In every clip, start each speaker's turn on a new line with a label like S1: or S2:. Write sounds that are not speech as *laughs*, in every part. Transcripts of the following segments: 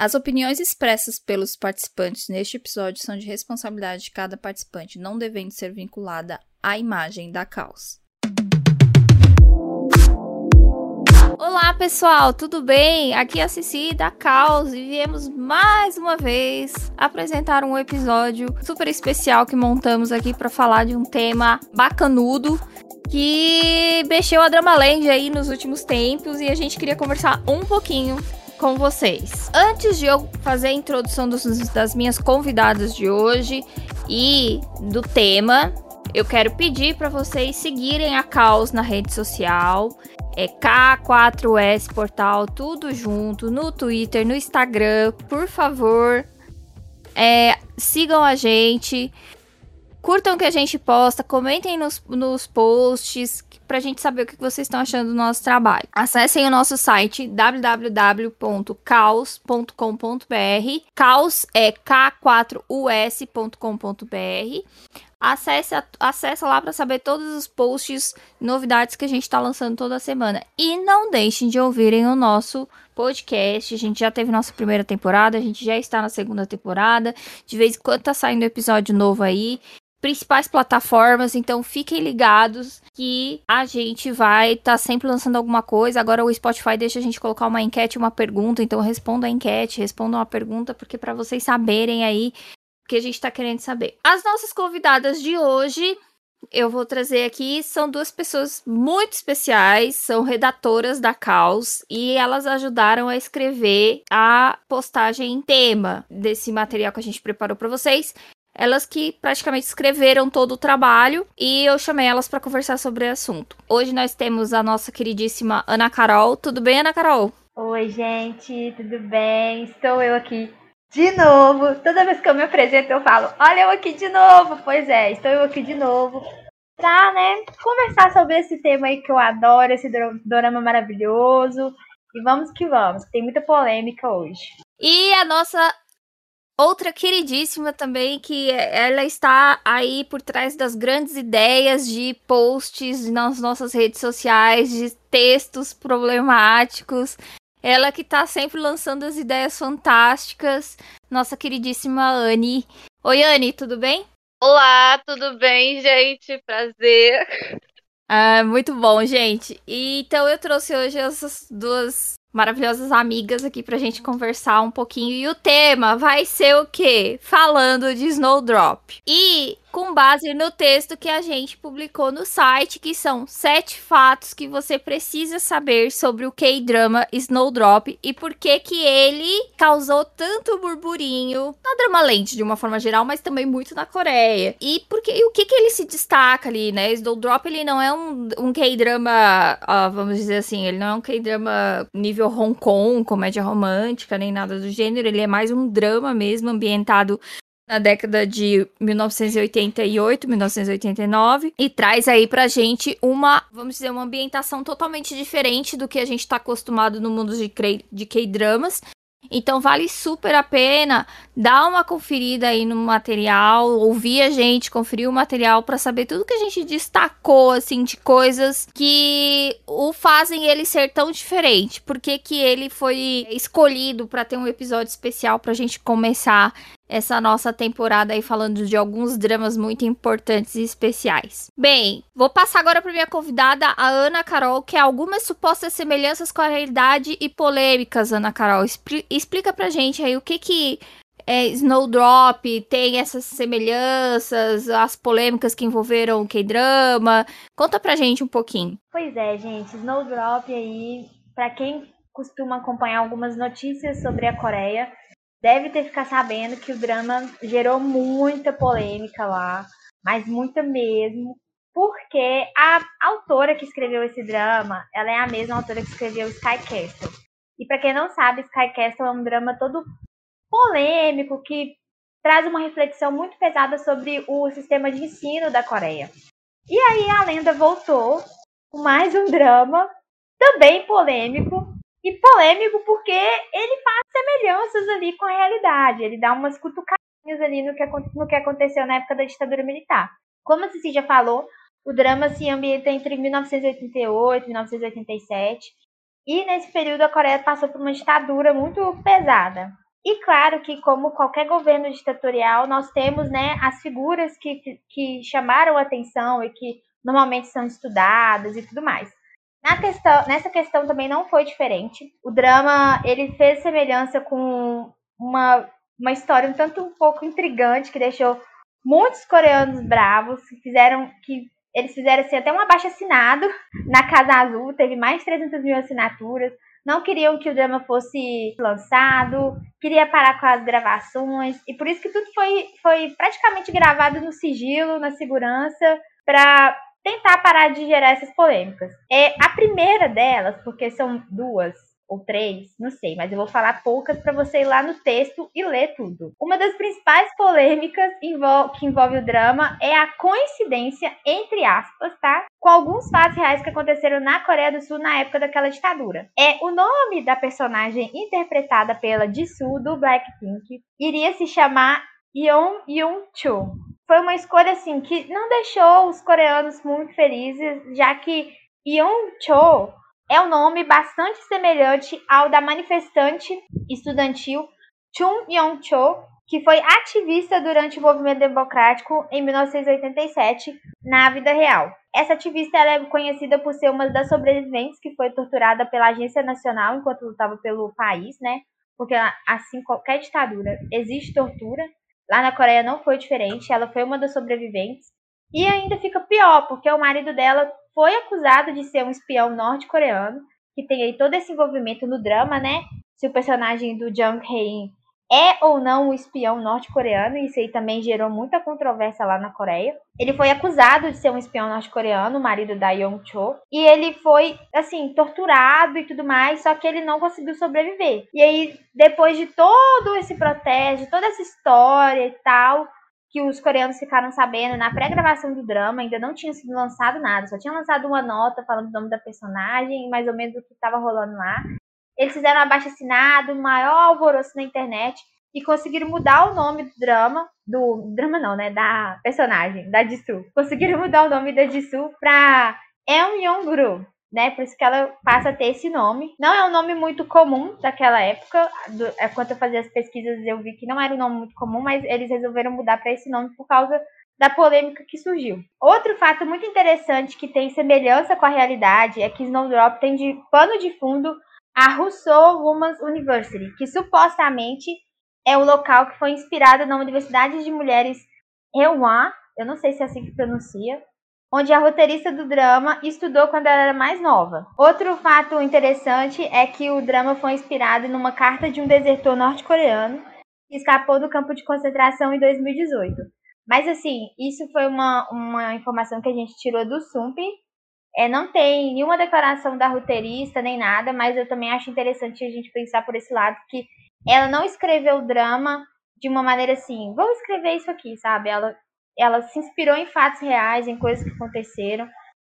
S1: As opiniões expressas pelos participantes neste episódio são de responsabilidade de cada participante, não devendo ser vinculada à imagem da causa. Olá pessoal, tudo bem? Aqui é a Cici da Caos e viemos mais uma vez apresentar um episódio super especial que montamos aqui para falar de um tema bacanudo que mexeu a Dramaland aí nos últimos tempos e a gente queria conversar um pouquinho com vocês. Antes de eu fazer a introdução dos, das minhas convidadas de hoje e do tema, eu quero pedir para vocês seguirem a Caos na rede social é K4S Portal, tudo junto, no Twitter, no Instagram, por favor. É, sigam a gente, curtam o que a gente posta, comentem nos, nos posts pra gente saber o que vocês estão achando do nosso trabalho. Acessem o nosso site www.caos.com.br. Caos é k4us.com.br. Acesse, acesse lá para saber todos os posts, novidades que a gente está lançando toda semana. E não deixem de ouvirem o nosso podcast. A gente já teve nossa primeira temporada, a gente já está na segunda temporada. De vez em quando tá saindo episódio novo aí. Principais plataformas, então fiquem ligados que a gente vai estar tá sempre lançando alguma coisa. Agora o Spotify deixa a gente colocar uma enquete, uma pergunta, então responda a enquete, responda uma pergunta, porque para vocês saberem aí que a gente está querendo saber. As nossas convidadas de hoje, eu vou trazer aqui, são duas pessoas muito especiais, são redatoras da Caos e elas ajudaram a escrever a postagem em tema desse material que a gente preparou para vocês. Elas que praticamente escreveram todo o trabalho e eu chamei elas para conversar sobre o assunto. Hoje nós temos a nossa queridíssima Ana Carol. Tudo bem, Ana Carol?
S2: Oi, gente, tudo bem? Estou eu aqui de novo. Toda vez que eu me apresento, eu falo: Olha eu aqui de novo. Pois é, estou eu aqui de novo. Pra, né, conversar sobre esse tema aí que eu adoro, esse drama maravilhoso. E vamos que vamos, tem muita polêmica hoje.
S1: E a nossa outra queridíssima também, que ela está aí por trás das grandes ideias de posts nas nossas redes sociais, de textos problemáticos. Ela que tá sempre lançando as ideias fantásticas, nossa queridíssima Anne. Oi, Anne, tudo bem?
S3: Olá, tudo bem, gente? Prazer.
S1: Ah, muito bom, gente. E, então eu trouxe hoje essas duas maravilhosas amigas aqui pra gente conversar um pouquinho. E o tema vai ser o quê? Falando de Snowdrop. E com base no texto que a gente publicou no site, que são sete fatos que você precisa saber sobre o K-drama Snowdrop e por que que ele causou tanto burburinho na Drama Land de uma forma geral, mas também muito na Coreia. E porque e o que que ele se destaca ali, né? Snowdrop ele não é um, um K-drama, uh, vamos dizer assim, ele não é um K-drama nível Hong Kong, comédia romântica, nem nada do gênero, ele é mais um drama mesmo ambientado na década de 1988, 1989 e traz aí pra gente uma, vamos dizer, uma ambientação totalmente diferente do que a gente tá acostumado no mundo de K-dramas. Então vale super a pena dar uma conferida aí no material, ouvir a gente, conferir o material para saber tudo que a gente destacou assim de coisas que o fazem ele ser tão diferente. Por que, que ele foi escolhido para ter um episódio especial pra gente começar essa nossa temporada aí falando de alguns dramas muito importantes e especiais. Bem, vou passar agora para minha convidada, a Ana Carol, que é algumas supostas semelhanças com a realidade e polêmicas, Ana Carol. Expl explica pra gente aí o que que é, Snowdrop tem essas semelhanças, as polêmicas que envolveram o K-drama. Conta pra gente um pouquinho.
S2: Pois é, gente, Snowdrop aí, para quem costuma acompanhar algumas notícias sobre a Coreia, deve ter ficado sabendo que o drama gerou muita polêmica lá, mas muita mesmo, porque a autora que escreveu esse drama, ela é a mesma autora que escreveu Sky Castle. E para quem não sabe, Sky Castle é um drama todo polêmico que traz uma reflexão muito pesada sobre o sistema de ensino da Coreia. E aí a lenda voltou com mais um drama também polêmico e polêmico porque ele faz semelhanças ali com a realidade. Ele dá umas cutucadinhas ali no que, no que aconteceu na época da ditadura militar. Como a Cici já falou, o drama se ambienta entre 1988 e 1987. E nesse período a Coreia passou por uma ditadura muito pesada. E claro que, como qualquer governo ditatorial, nós temos né, as figuras que, que chamaram atenção e que normalmente são estudadas e tudo mais. Na questão, nessa questão também não foi diferente. O drama ele fez semelhança com uma, uma história um tanto um pouco intrigante que deixou muitos coreanos bravos, que fizeram que eles fizeram assim, até um abaixo assinado *laughs* na Casa Azul, teve mais de 300 mil assinaturas não queriam que o drama fosse lançado, queria parar com as gravações, e por isso que tudo foi, foi praticamente gravado no sigilo, na segurança, para tentar parar de gerar essas polêmicas. É a primeira delas, porque são duas, ou três, não sei, mas eu vou falar poucas para você ir lá no texto e ler tudo. Uma das principais polêmicas que envolve o drama é a coincidência, entre aspas, tá? Com alguns fatos reais que aconteceram na Coreia do Sul na época daquela ditadura. É o nome da personagem interpretada pela Jisoo do Blackpink iria se chamar Yeon Yoon Cho. Foi uma escolha assim que não deixou os coreanos muito felizes, já que Yeon Cho é um nome bastante semelhante ao da manifestante estudantil Chun Yong-cho, que foi ativista durante o movimento democrático em 1987 na vida real. Essa ativista é conhecida por ser uma das sobreviventes que foi torturada pela Agência Nacional enquanto lutava pelo país, né? Porque assim qualquer ditadura existe tortura. Lá na Coreia não foi diferente, ela foi uma das sobreviventes. E ainda fica pior, porque o marido dela foi acusado de ser um espião norte-coreano, que tem aí todo esse envolvimento no drama, né? Se o personagem do Jung Hae-in é ou não um espião norte-coreano, isso aí também gerou muita controvérsia lá na Coreia. Ele foi acusado de ser um espião norte-coreano, o marido da Yong Cho, e ele foi, assim, torturado e tudo mais, só que ele não conseguiu sobreviver. E aí, depois de todo esse protesto, toda essa história e tal, que os coreanos ficaram sabendo na pré-gravação do drama, ainda não tinha sido lançado nada, só tinha lançado uma nota falando o nome da personagem, mais ou menos o que estava rolando lá. Eles fizeram abaixo assinado, maior alvoroço na internet e conseguiram mudar o nome do drama, do drama não, né, da personagem, da Jisoo. Conseguiram *laughs* mudar o nome da Jisoo pra Eun Young-gru, né? Por isso que ela passa a ter esse nome. Não é um nome muito comum daquela época. Do, é, quando eu fazia as pesquisas, eu vi que não era um nome muito comum, mas eles resolveram mudar para esse nome por causa da polêmica que surgiu. Outro fato muito interessante que tem semelhança com a realidade é que Snowdrop tem de pano de fundo a Rousseau Women's University, que supostamente é o local que foi inspirado na Universidade de Mulheres Reuan, eu não sei se é assim que pronuncia, onde a roteirista do drama estudou quando ela era mais nova. Outro fato interessante é que o drama foi inspirado numa carta de um desertor norte-coreano que escapou do campo de concentração em 2018. Mas assim, isso foi uma, uma informação que a gente tirou do SUMP. É, não tem nenhuma declaração da roteirista nem nada, mas eu também acho interessante a gente pensar por esse lado que ela não escreveu o drama de uma maneira assim, vamos escrever isso aqui, sabe? Ela ela se inspirou em fatos reais, em coisas que aconteceram,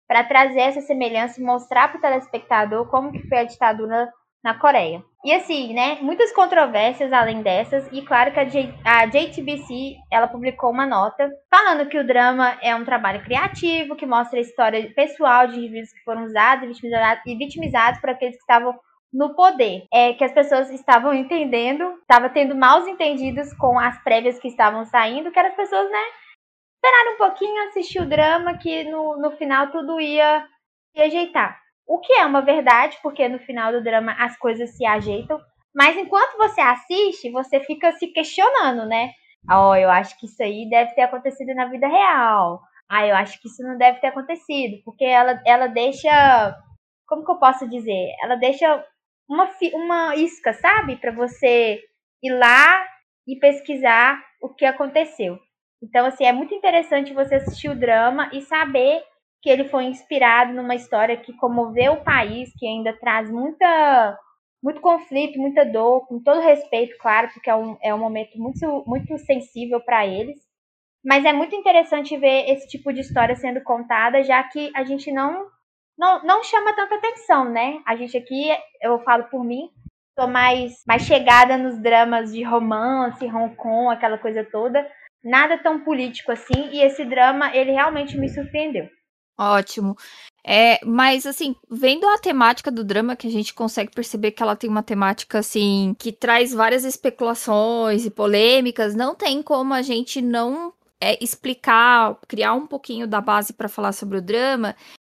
S2: para trazer essa semelhança e mostrar para o telespectador como que foi a ditadura na Coreia. E assim, né, muitas controvérsias além dessas, e claro que a, J, a JTBC, ela publicou uma nota falando que o drama é um trabalho criativo, que mostra a história pessoal de indivíduos que foram usados e vitimizados, e vitimizados por aqueles que estavam no poder. É que as pessoas estavam entendendo, estava tendo maus entendidos com as prévias que estavam saindo, que eram as pessoas, né, esperar um pouquinho, assistir o drama, que no, no final tudo ia se ajeitar. O que é uma verdade, porque no final do drama as coisas se ajeitam. Mas enquanto você assiste, você fica se questionando, né? Ó, oh, eu acho que isso aí deve ter acontecido na vida real. Ah, eu acho que isso não deve ter acontecido. Porque ela, ela deixa. Como que eu posso dizer? Ela deixa uma, uma isca, sabe? Para você ir lá e pesquisar o que aconteceu. Então, assim, é muito interessante você assistir o drama e saber que ele foi inspirado numa história que comoveu o país, que ainda traz muita, muito conflito, muita dor, com todo respeito, claro, porque é um, é um momento muito, muito sensível para eles. Mas é muito interessante ver esse tipo de história sendo contada, já que a gente não, não, não chama tanta atenção, né? A gente aqui, eu falo por mim, tô mais, mais chegada nos dramas de romance, Hong Kong, aquela coisa toda nada tão político assim, e esse drama, ele realmente me surpreendeu.
S1: Ótimo. É, mas assim, vendo a temática do drama, que a gente consegue perceber que ela tem uma temática assim que traz várias especulações e polêmicas, não tem como a gente não é, explicar, criar um pouquinho da base para falar sobre o drama,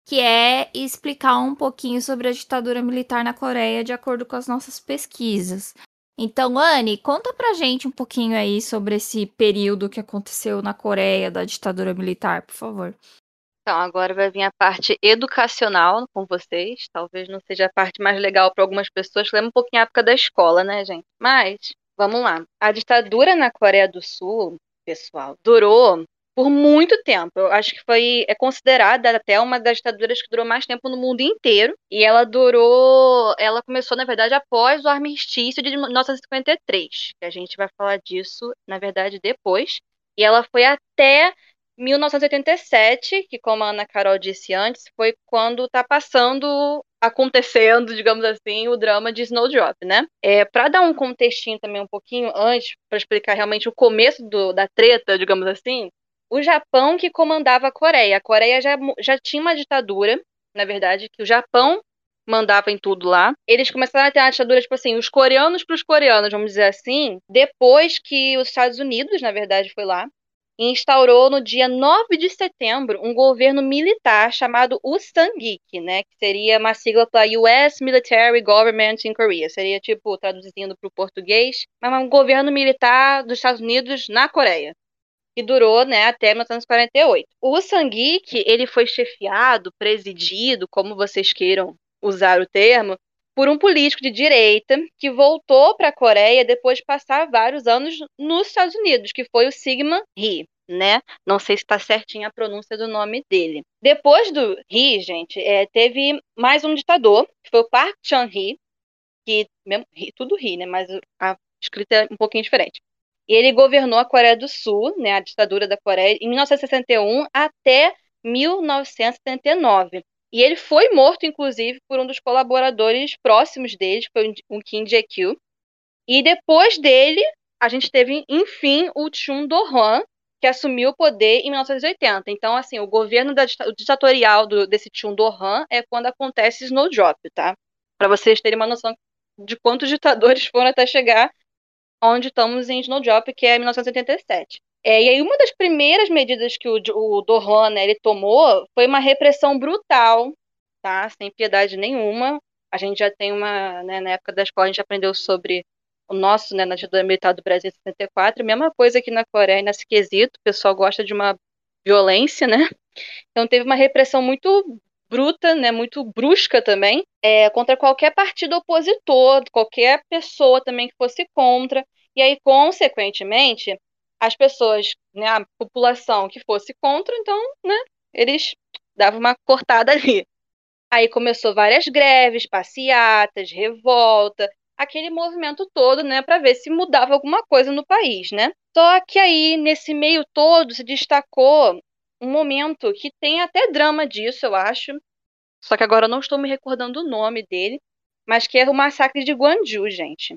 S1: que é explicar um pouquinho sobre a ditadura militar na Coreia de acordo com as nossas pesquisas. Então, Anne, conta pra gente um pouquinho aí sobre esse período que aconteceu na Coreia da ditadura militar, por favor.
S3: Então, agora vai vir a parte educacional com vocês. Talvez não seja a parte mais legal para algumas pessoas, lembra um pouquinho a época da escola, né, gente? Mas, vamos lá. A ditadura na Coreia do Sul, pessoal, durou por muito tempo. Eu acho que foi é considerada até uma das ditaduras que durou mais tempo no mundo inteiro. E ela durou, ela começou na verdade após o armistício de 1953, que a gente vai falar disso na verdade depois. E ela foi até 1987, que como a Ana Carol disse antes, foi quando está passando, acontecendo, digamos assim, o drama de Snowdrop, né? É, para dar um contextinho também um pouquinho antes, para explicar realmente o começo do, da treta, digamos assim, o Japão que comandava a Coreia. A Coreia já, já tinha uma ditadura, na verdade, que o Japão mandava em tudo lá. Eles começaram a ter uma ditadura, tipo assim, os coreanos para os coreanos, vamos dizer assim, depois que os Estados Unidos, na verdade, foi lá instaurou no dia 9 de setembro um governo militar chamado Usangik, né, que seria uma sigla para US Military Government in Korea. Seria tipo traduzindo para o português, mas um governo militar dos Estados Unidos na Coreia. Que durou, né, até 1948. O Usangik, ele foi chefiado, presidido, como vocês queiram usar o termo, por um político de direita que voltou para a Coreia depois de passar vários anos nos Estados Unidos, que foi o Sigmund Rhee, né? Não sei se está certinha a pronúncia do nome dele. Depois do Rhee, gente, é, teve mais um ditador, que foi o Park Chung-hee, que mesmo, tudo Rhee, né? Mas a escrita é um pouquinho diferente. E ele governou a Coreia do Sul, né, a ditadura da Coreia, em 1961 até 1979. E ele foi morto, inclusive, por um dos colaboradores próximos dele, que foi o Kim Jae-kyu. E depois dele, a gente teve, enfim, o Chun Do-hwan, que assumiu o poder em 1980. Então, assim, o governo da, o ditatorial do, desse Chun Do-hwan é quando acontece Snowdrop, tá? Para vocês terem uma noção de quantos ditadores *laughs* foram até chegar onde estamos em Snowdrop, que é 1987. É, e aí uma das primeiras medidas que o, o Dohan né, ele tomou foi uma repressão brutal, tá? Sem piedade nenhuma. A gente já tem uma, né, na época da escola a gente aprendeu sobre o nosso, né, na ditadura militar do Brasil em 64, mesma coisa aqui na Coreia, nesse quesito, o pessoal gosta de uma violência, né? Então teve uma repressão muito bruta, né, muito brusca também, é, contra qualquer partido opositor, qualquer pessoa também que fosse contra. E aí, consequentemente, as pessoas, né, a população que fosse contra, então, né, eles davam uma cortada ali. Aí começou várias greves, passeatas, revolta, aquele movimento todo, né, para ver se mudava alguma coisa no país, né? Só que aí nesse meio todo se destacou um momento que tem até drama disso, eu acho. Só que agora eu não estou me recordando o nome dele, mas que é o massacre de Guanju, gente.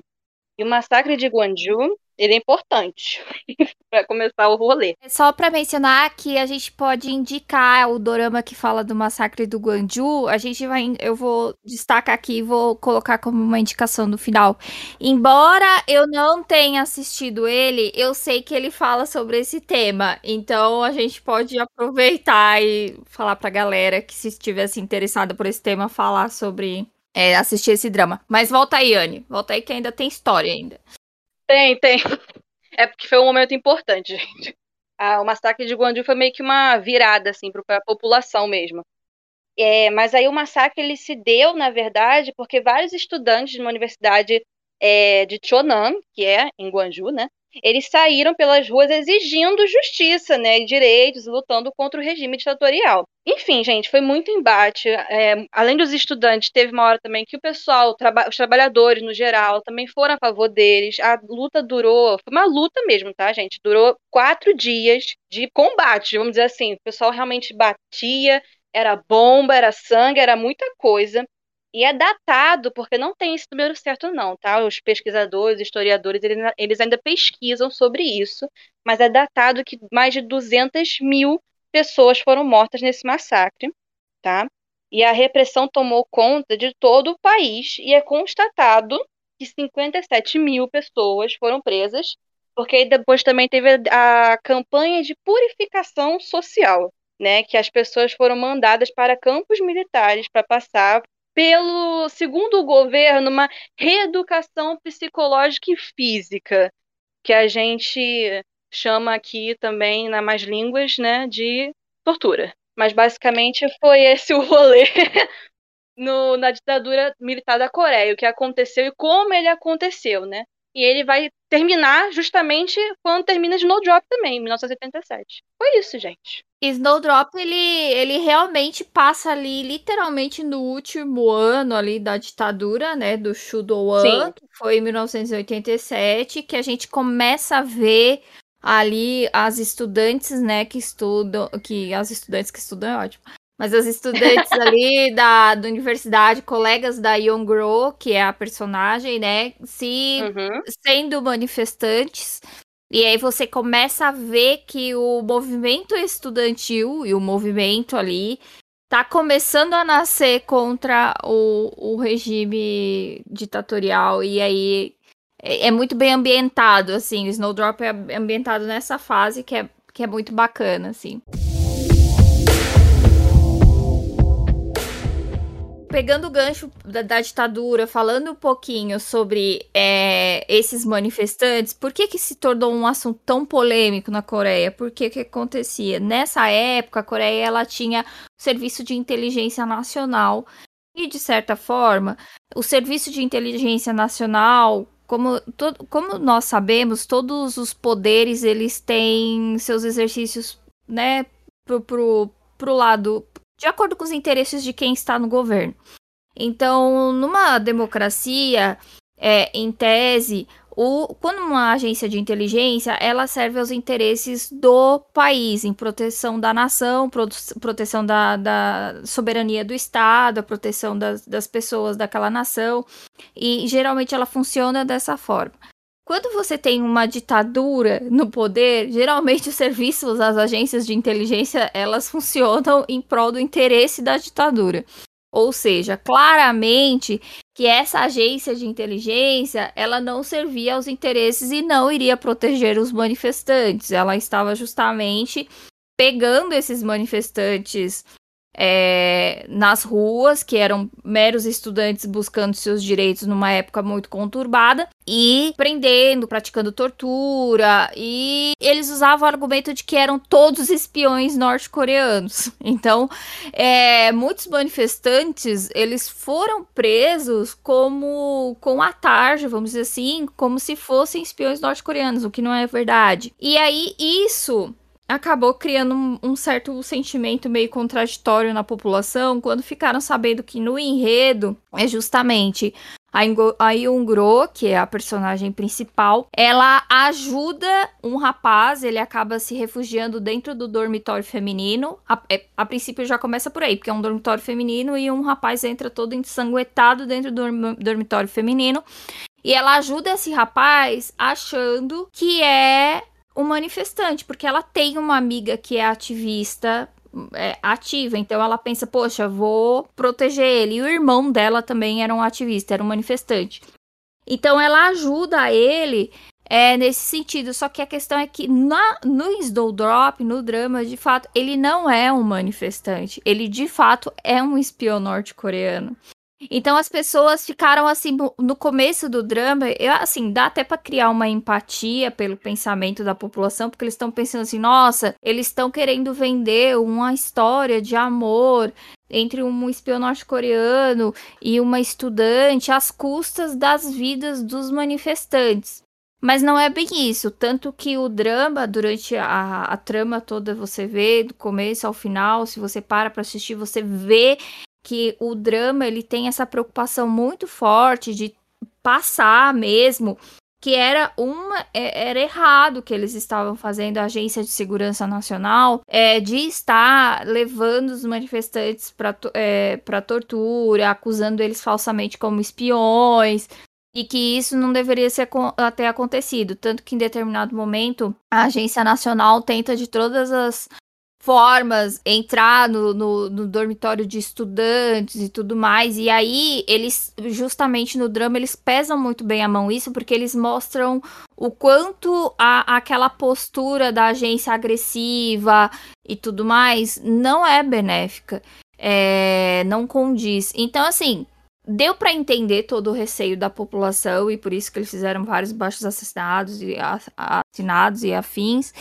S3: E o massacre de Guanju ele é importante *laughs* para começar o rolê.
S1: É só para mencionar que a gente pode indicar o dorama que fala do massacre do Guanju, a gente vai eu vou destacar aqui e vou colocar como uma indicação no final. Embora eu não tenha assistido ele, eu sei que ele fala sobre esse tema. Então a gente pode aproveitar e falar pra galera que se estivesse interessada por esse tema falar sobre é, assistir esse drama. Mas volta aí, Anne. Volta aí que ainda tem história ainda.
S3: Tem, tem. É porque foi um momento importante, gente. Ah, o massacre de Guandu foi meio que uma virada, assim, para a população mesmo. É, mas aí o massacre ele se deu, na verdade, porque vários estudantes de uma universidade é, de Chonan, que é em Guanju, né, eles saíram pelas ruas exigindo justiça, né, direitos, lutando contra o regime ditatorial. Enfim, gente, foi muito embate. É, além dos estudantes, teve uma hora também que o pessoal, traba os trabalhadores no geral, também foram a favor deles. A luta durou, foi uma luta mesmo, tá, gente? Durou quatro dias de combate, vamos dizer assim. O pessoal realmente batia, era bomba, era sangue, era muita coisa. E é datado, porque não tem esse número certo, não, tá? Os pesquisadores, historiadores, eles ainda pesquisam sobre isso, mas é datado que mais de 200 mil pessoas foram mortas nesse massacre, tá? E a repressão tomou conta de todo o país e é constatado que 57 mil pessoas foram presas, porque depois também teve a, campanha de purificação social, né? Que as pessoas foram mandadas para campos militares para passar pelo, segundo o governo, uma reeducação psicológica e física, que a gente chama aqui também, na mais línguas, né, de tortura. Mas basicamente foi esse o rolê *laughs* no, na ditadura militar da Coreia, o que aconteceu e como ele aconteceu, né? E ele vai terminar justamente quando termina Snowdrop também, em 1977. Foi isso, gente.
S1: Snowdrop, ele, ele realmente passa ali, literalmente, no último ano ali da ditadura, né, do Shudo-wan, que foi em 1987, que a gente começa a ver ali as estudantes, né, que estudam, que as estudantes que estudam é ótimo, mas as estudantes *laughs* ali da, da universidade, colegas da Young que é a personagem, né, se uhum. sendo manifestantes, e aí você começa a ver que o movimento estudantil e o movimento ali tá começando a nascer contra o, o regime ditatorial, e aí é, é muito bem ambientado, assim. O Snowdrop é ambientado nessa fase que é, que é muito bacana, assim. Pegando o gancho da, da, ditadura, falando um pouquinho sobre é, esses manifestantes, por que que se tornou um assunto tão polêmico na Coreia? Por que que acontecia? Nessa época, a Coreia ela tinha o Serviço de Inteligência Nacional e, de certa forma, o Serviço de Inteligência Nacional como, to, como nós sabemos, todos os poderes eles têm seus exercícios, né, pro, pro, pro lado de acordo com os interesses de quem está no governo. Então, numa democracia, é, em tese, o, quando uma agência de inteligência, ela serve aos interesses do país, em proteção da nação, proteção da, da soberania do Estado, a proteção das, das pessoas daquela nação, e geralmente ela funciona dessa forma. Quando você tem uma ditadura no poder, geralmente os serviços, as agências de inteligência, elas funcionam em prol do interesse da ditadura. Ou seja, claramente que essa agência de inteligência, ela não servia aos interesses e não iria proteger os manifestantes. Ela estava justamente pegando esses manifestantes é, nas ruas, que eram meros estudantes buscando seus direitos numa época muito conturbada, e prendendo, praticando tortura, e eles usavam o argumento de que eram todos espiões norte-coreanos. *laughs* Então, é, muitos manifestantes, eles foram presos como com a vamos dizer assim, como se fossem espiões norte-coreanos, o que não é verdade. E aí, isso acabou criando um, um, certo sentimento meio contraditório na população quando ficaram sabendo que no enredo é justamente a, Yungro, que é a personagem principal, ela ajuda um rapaz, ele acaba se refugiando dentro do dormitório feminino. A, é, a princípio já começa por aí, porque é um dormitório feminino e um rapaz entra todo ensanguentado dentro do dormitório feminino. E ela ajuda esse rapaz achando que é o manifestante, porque ela tem uma amiga que é ativista é, ativa, então ela pensa, poxa, vou proteger ele. E o irmão dela também era um ativista, era um manifestante. Então ela ajuda ele é, nesse sentido. Só que a questão é que na, no Snowdrop, no drama, de fato, ele não é um manifestante. Ele de fato é um espião norte-coreano. Então as pessoas ficaram assim no começo do drama, eu, assim, dá até para criar uma empatia pelo pensamento da população, porque eles estão pensando assim, nossa, eles estão querendo vender uma história de amor entre um espião norte-coreano e uma estudante às custas das vidas dos manifestantes. Mas não é bem isso, tanto que o drama, durante a, a trama toda, você vê do começo ao final, se você para para assistir, você vê que o drama ele tem essa preocupação muito forte de passar mesmo que era uma é, era errado que eles estavam fazendo a agência de segurança nacional é, de estar levando os manifestantes para é, para tortura acusando eles falsamente como espiões e que isso não deveria ser, ter acontecido. Tanto que em determinado momento a agência nacional tenta de todas as formas, entrar no, no, no, dormitório de estudantes e tudo mais. E aí, eles, justamente no drama, eles pesam muito bem a mão isso, porque eles mostram o quanto a, aquela postura da agência agressiva e tudo mais não é benéfica. É, não condiz. Então, assim, deu para entender todo o receio da população e por isso que eles fizeram vários baixos assinados e assinados e afins.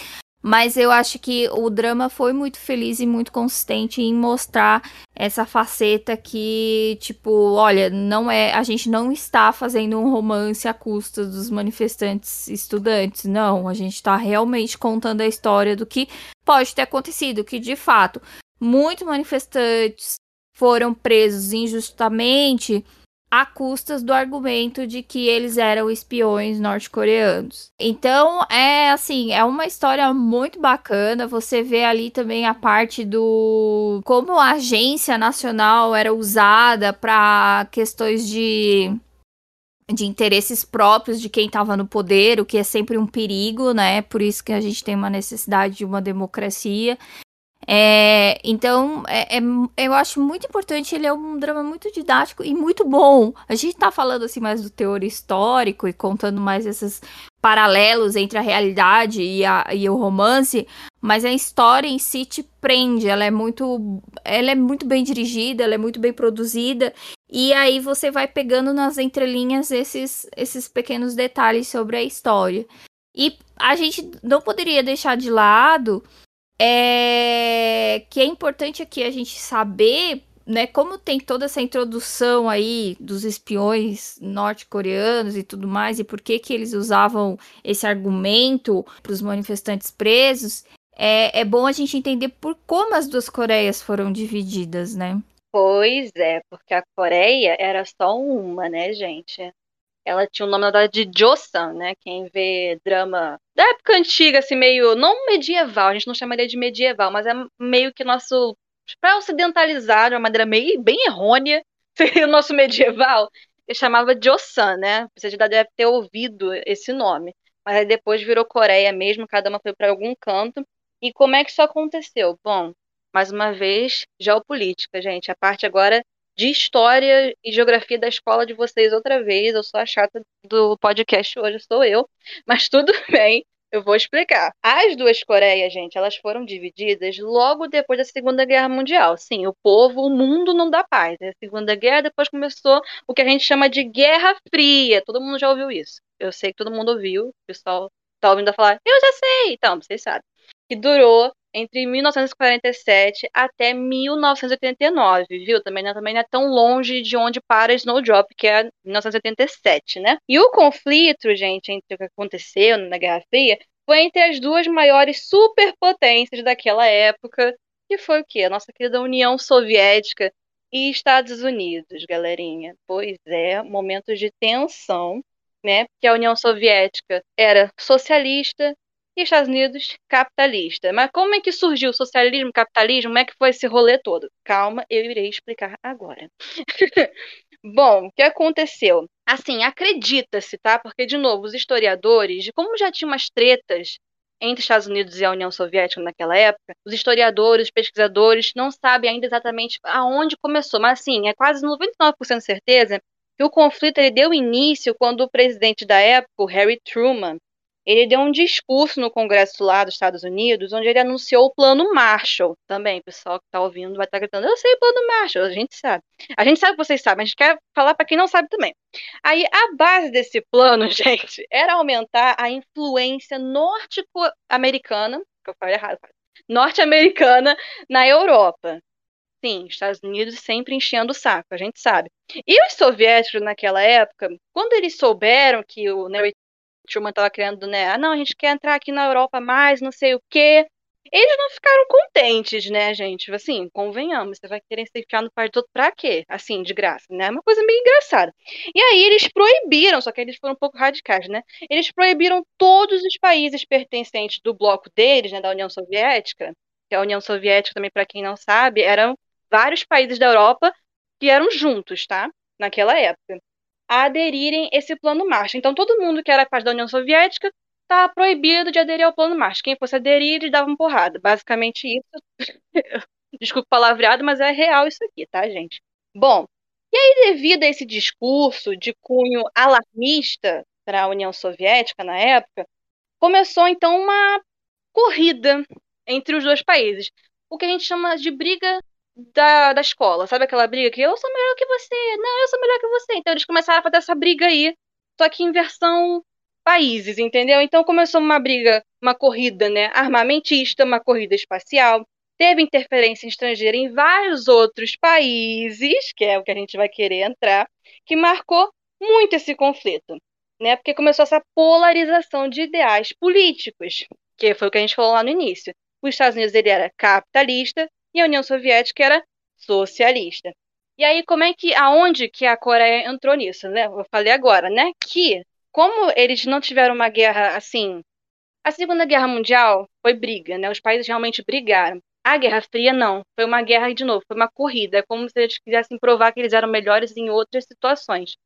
S1: Mas eu acho que o drama foi muito feliz e muito consistente em mostrar essa faceta que, tipo, olha, não é, a gente não está fazendo um romance à custa dos manifestantes estudantes, não, a gente está realmente contando a história do que pode ter acontecido, que de fato muitos manifestantes foram presos injustamente a custas do argumento de que eles eram espiões norte-coreanos. Então, é assim, é uma história muito bacana. Você vê ali também a parte do como a agência nacional era usada para questões de de interesses próprios de quem estava no poder, o que é sempre um perigo, né? Por isso que a gente tem uma necessidade de uma democracia. É, então, é, é, eu acho muito importante. Ele é um drama muito didático e muito bom. A gente tá falando assim mais do teor histórico e contando mais esses paralelos entre a realidade e, a, e o romance, mas a história em si te prende. Ela é muito, ela é muito bem dirigida, ela é muito bem produzida. E aí você vai pegando nas entrelinhas esses, esses pequenos detalhes sobre a história. E a gente não poderia deixar de lado é que é importante aqui a gente saber, né, como tem toda essa introdução aí dos espiões norte-coreanos e tudo mais, e por que que eles usavam esse argumento para os manifestantes presos, é, é bom a gente entender por como as duas Coreias foram divididas, né?
S3: Pois é, porque a Coreia era só uma, né, gente? Ela tinha o nome na verdade de Joseon, né? Quem vê drama da época antiga, assim, meio. Não medieval, a gente não chamaria de medieval, mas é meio que nosso. Para ocidentalizar de uma maneira meio bem errônea, *laughs* seria o nosso medieval. Ele chamava Joseon, né? Você já deve ter ouvido esse nome. Mas aí depois virou Coreia mesmo, cada uma foi para algum canto. E como é que isso aconteceu? Bom, mais uma vez, geopolítica, gente. A parte agora de história e geografia da escola de vocês outra vez. Eu sou a chata do podcast hoje, sou eu. Mas tudo *laughs* bem, eu vou explicar. As duas Coreias, gente, elas foram divididas logo depois da Segunda Guerra Mundial. Sim, o povo, o mundo não dá paz. A Segunda Guerra, depois começou o que a gente chama de Guerra Fria. Todo mundo já ouviu isso. Eu sei que todo mundo ouviu. O pessoal tá ouvindo falar, eu já sei. Então, vocês sabem. Que durou entre 1947 até 1989, viu? Também não, também não é tão longe de onde para Snowdrop, que é 1987, né? E o conflito, gente, entre o que aconteceu na Guerra Fria foi entre as duas maiores superpotências daquela época, que foi o quê? A nossa querida União Soviética e Estados Unidos, galerinha. Pois é, momentos de tensão, né? Porque a União Soviética era socialista, e Estados Unidos capitalista. Mas como é que surgiu o socialismo, capitalismo? Como é que foi esse rolê todo? Calma, eu irei explicar agora. *laughs* Bom, o que aconteceu? Assim, acredita-se, tá? Porque, de novo, os historiadores, como já tinha umas tretas entre Estados Unidos e a União Soviética naquela época, os historiadores, os pesquisadores não sabem ainda exatamente aonde começou, mas assim, é quase 99% certeza que o conflito ele deu início quando o presidente da época, Harry Truman, ele deu um discurso no Congresso lá dos Estados Unidos, onde ele anunciou o Plano Marshall. Também, o pessoal que está ouvindo vai estar tá gritando: Eu sei o Plano Marshall, a gente sabe. A gente sabe que vocês sabem, a gente quer falar para quem não sabe também. Aí, a base desse plano, *laughs* gente, era aumentar a influência norte-americana, que eu falei errado, norte-americana na Europa. Sim, Estados Unidos sempre enchendo o saco, a gente sabe. E os soviéticos naquela época, quando eles souberam que o Truman estava criando, né? Ah, não, a gente quer entrar aqui na Europa mais, não sei o quê. Eles não ficaram contentes, né, gente? Tipo assim, convenhamos, você vai querer se enfiar no país todo pra quê? Assim, de graça, né? É uma coisa meio engraçada. E aí eles proibiram, só que eles foram um pouco radicais, né? Eles proibiram todos os países pertencentes do bloco deles, né, da União Soviética, que a União Soviética, também, para quem não sabe, eram vários países da Europa que eram juntos, tá? Naquela época a aderirem esse plano Marshall. Então, todo mundo que era parte da União Soviética tá proibido de aderir ao plano Marshall. Quem fosse aderir, eles davam porrada. Basicamente isso. *laughs* Desculpa o palavreado, mas é real isso aqui, tá, gente? Bom, e aí, devido a esse discurso de cunho alarmista para a União Soviética na época, começou então uma corrida entre os dois países. O que a gente chama de briga da, da escola. Sabe aquela briga que eu sou melhor que você? Não, eu sou melhor que você. Então eles começaram a fazer essa briga aí, só que em versão países, entendeu? Então começou uma briga, uma corrida, né, armamentista, uma corrida espacial. Teve interferência estrangeira em vários outros países, que é o que a gente vai querer entrar, que marcou muito esse conflito, né? Porque começou essa polarização de ideais políticos, que foi o que a gente falou lá no início. Os Estados Unidos ele era capitalista e a União Soviética era socialista. E aí, como é que, aonde que a Coreia entrou nisso, né? Eu falei agora, né? Que, como eles não tiveram uma guerra assim, a Segunda Guerra Mundial foi briga, né? Os países realmente brigaram. A Guerra Fria não, foi uma guerra de novo, foi uma corrida, é como se eles quisessem provar que eles eram melhores em outras situações.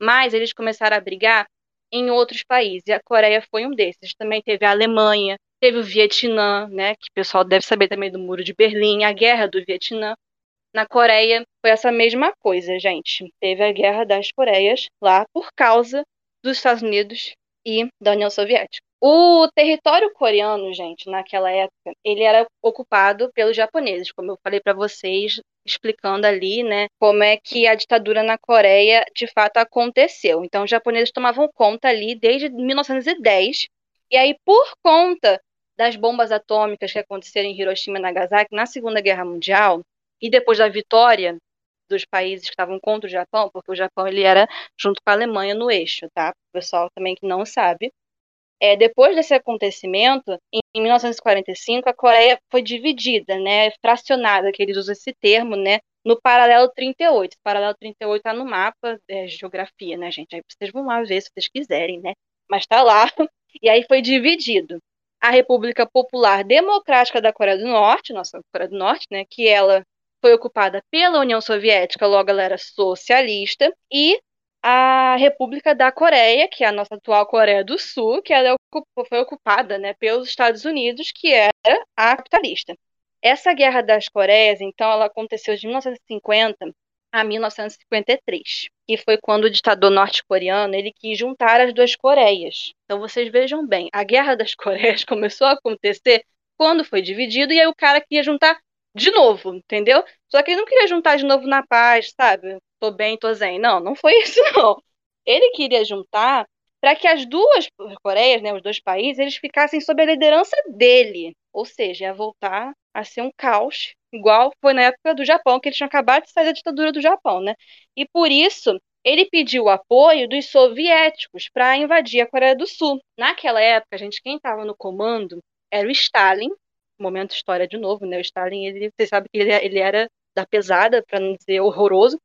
S3: Mas eles começaram a brigar em outros países, e a Coreia foi um desses. Também teve a Alemanha, Teve o Vietnã, né, que o pessoal deve saber também do Muro de Berlim, a Guerra do Vietnã. Na Coreia foi essa mesma coisa, gente. Teve a Guerra das Coreias lá por causa dos Estados Unidos e da União Soviética. O território coreano, gente, naquela época, ele era ocupado pelos japoneses, como eu falei para vocês, explicando ali, né, como é que a ditadura na Coreia de fato aconteceu. Então, os japoneses tomavam conta ali desde 1910. E aí, por conta das bombas atômicas que aconteceram em Hiroshima e Nagasaki na Segunda Guerra Mundial e depois da vitória dos países que estavam contra o Japão, porque o Japão ele era junto com a Alemanha no eixo, tá? O pessoal também que não sabe. É, depois desse acontecimento, em, em 1945, a Coreia foi dividida, né, fracionada, que eles usam esse termo, né, no paralelo 38. O paralelo 38 está no mapa é, geografia, né, gente? Aí vocês vão lá ver se vocês quiserem, né? Mas está lá. E aí foi dividido a República Popular Democrática da Coreia do Norte, nossa Coreia do Norte, né, que ela foi ocupada pela União Soviética, logo ela era socialista, e a República da Coreia, que é a nossa atual Coreia do Sul, que ela foi ocupada né, pelos Estados Unidos, que era a capitalista. Essa Guerra das Coreias, então, ela aconteceu de 1950 a 1953, que foi quando o ditador norte-coreano ele quis juntar as duas Coreias. Então vocês vejam bem, a Guerra das *laughs* Coreias começou a acontecer quando foi dividido e aí o cara queria juntar de novo, entendeu? Só que ele não queria juntar de novo na paz, sabe? Tô bem, tô zen. Não, não foi *laughs* isso não. Ele queria juntar para que as duas Coreias, né, os dois países, eles ficassem sob a liderança dele. Ou seja, ia voltar a ser um caos igual foi na época do Japão, que eles tinham acabado de sair da ditadura do Japão, né? E por isso ele pediu o apoio dos soviéticos para invadir a Coreia do Sul. Naquela época, gente, quem estava no comando era o Stalin. Momento história de novo, né? O Stalin, ele, vocês sabem que ele, ele era da pesada, para não dizer horroroso.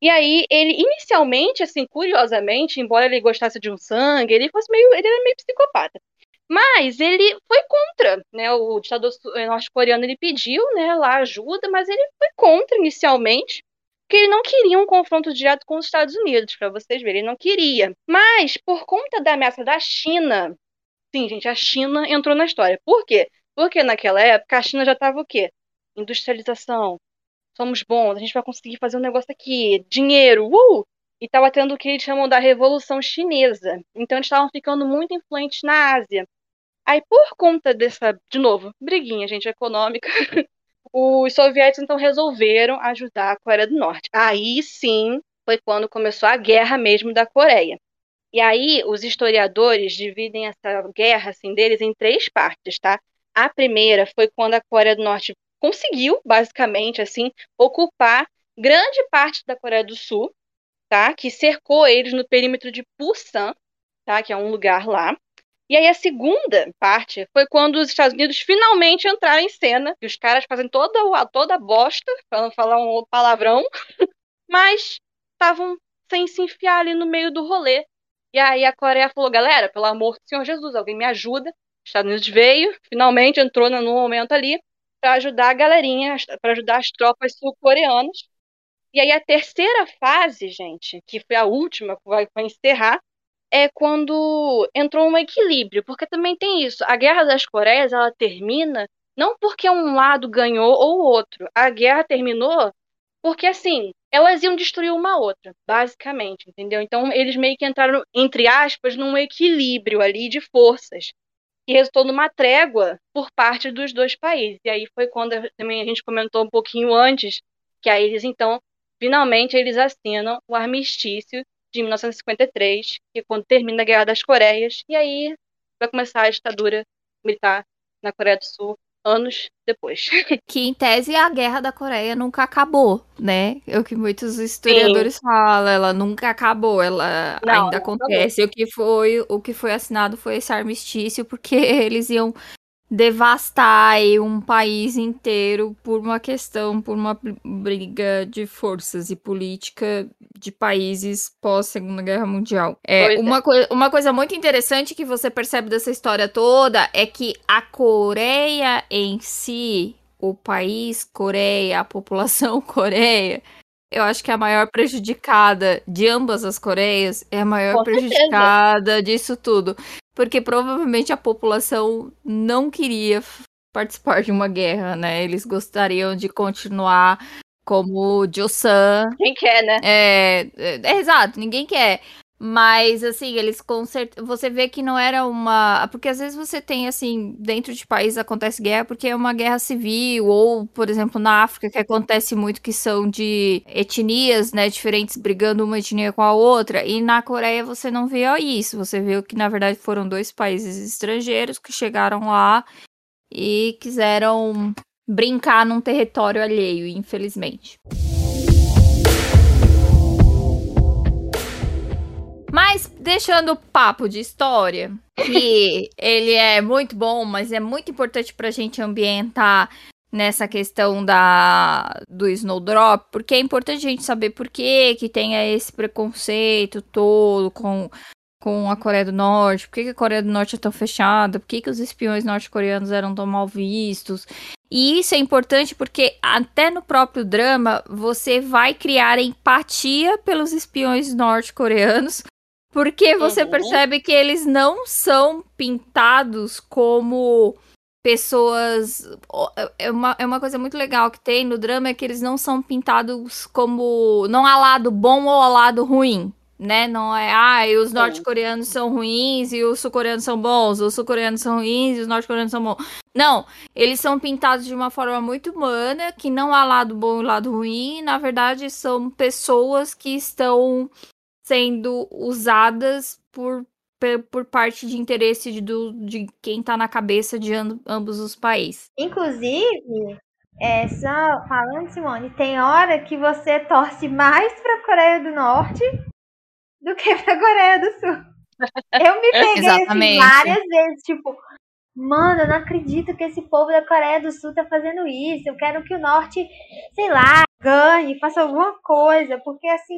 S3: E aí, ele inicialmente, assim, curiosamente, embora ele gostasse de um sangue, ele fosse meio, ele era meio psicopata. Mas ele foi contra, né? O ditador eh, norte-coreano ele pediu, né, lá ajuda, mas ele foi contra inicialmente, porque ele não queria um confronto direto com os Estados Unidos, para vocês verem, ele não queria. Mas por conta da ameaça da China, sim, gente, a China entrou na história. Por quê? Porque naquela época a China já estava o quê? Industrialização. Somos bons, a gente vai conseguir fazer um negócio aqui, dinheiro, uh! E estava tendo o que eles chamam da Revolução Chinesa. Então eles estavam ficando muito influentes na Ásia. Aí, por conta dessa, de novo, briguinha, gente, econômica, *laughs* os soviéticos então resolveram ajudar a Coreia do Norte. Aí sim foi quando começou a guerra mesmo da Coreia. E aí os historiadores dividem essa guerra assim deles em três partes, tá? A primeira foi quando a Coreia do Norte conseguiu, basicamente assim, ocupar grande parte da Coreia do Sul, tá? Que cercou eles no perímetro de Pusan, tá? Que é um lugar lá. E aí a segunda parte foi quando os Estados Unidos finalmente entraram em cena, e os caras fazem toda, toda a bosta, falando falar um palavrão, *laughs* mas estavam sem se enfiar ali no meio do rolê. E aí a Coreia falou, galera, pelo amor do Senhor Jesus, alguém me ajuda. Os Estados Unidos veio, finalmente entrou no momento ali para ajudar a galerinha, para ajudar as tropas sul-coreanas. E aí a terceira fase, gente, que foi a última que vai, encerrar, é quando entrou um equilíbrio, porque também tem isso. A Guerra das Coreias, ela termina não porque um lado ganhou ou o outro. A guerra terminou porque, assim, elas iam destruir uma outra, basicamente, entendeu? Então, eles meio que entraram, entre aspas, num equilíbrio ali de forças, que resultou numa trégua por parte dos dois países. E aí foi quando também a gente comentou um pouquinho antes, que aí eles, então, finalmente, eles assinam o armistício de 1953, que é quando termina a Guerra das Coreias, e aí vai começar a ditadura militar na Coreia do Sul anos depois. *laughs*
S1: Que em tese a guerra da Coreia nunca acabou, né? É o que muitos historiadores Sim. falam, ela nunca acabou, ela não, ainda acontece. O que foi o que foi assinado foi esse armistício porque *laughs* eles iam devastar um país inteiro por uma questão, por uma briga de forças e política de países pós Segunda Guerra Mundial. É, uma, é. Uma coisa muito interessante que você percebe dessa história toda é que a Coreia em si, o país Coreia, a população *laughs* Coreia, eu acho que a maior prejudicada de ambas as Coreias é a maior prejudicada disso tudo. Porque provavelmente a população não queria participar de uma guerra, né? Eles gostariam de continuar como Joseon.
S3: Quem quer, né?
S1: É, é, é, exato, ninguém quer. Mas, assim, eles com certeza. Você vê que não era uma. Porque às vezes você tem, assim, dentro de países acontece guerra porque é uma guerra civil, ou, por exemplo, na África, que acontece muito que são de etnias, né, diferentes brigando uma etnia com a outra. E na Coreia você não vê isso. Você vê que, na verdade, foram dois países estrangeiros que chegaram lá e quiseram brincar num território alheio, infelizmente. Mas deixando o papo de história, que *laughs* ele é muito bom, mas é muito importante pra gente ambientar nessa questão da do Snowdrop, porque é importante a gente saber por que que tem esse preconceito todo com com a Coreia do Norte, por que, que a Coreia do Norte é tão fechada, por que, que os espiões norte-coreanos eram tão mal vistos. E isso é importante porque até no próprio drama você vai criar empatia pelos espiões norte-coreanos porque você uhum. percebe que eles não são pintados como pessoas. É uma, é uma coisa muito legal que tem no drama é que eles não são pintados como. Não há lado bom ou há lado ruim. Né? Não é, ah, e os norte-coreanos são ruins e os sul-coreanos são bons, os sul-coreanos são ruins e os norte-coreanos são bons. Não, eles são pintados de uma forma muito humana, que não há lado bom e lado ruim, na verdade são pessoas que estão sendo usadas por, por parte de interesse de, do, de quem está na cabeça de ambos os países.
S2: Inclusive, é, só falando, Simone, tem hora que você torce mais para a Coreia do Norte do que para a Coreia do Sul. Eu me *laughs* peguei assim, várias vezes, tipo, mano, eu não acredito que esse povo da Coreia do Sul tá fazendo isso. Eu quero que o Norte, sei lá, ganhe, faça alguma coisa, porque assim,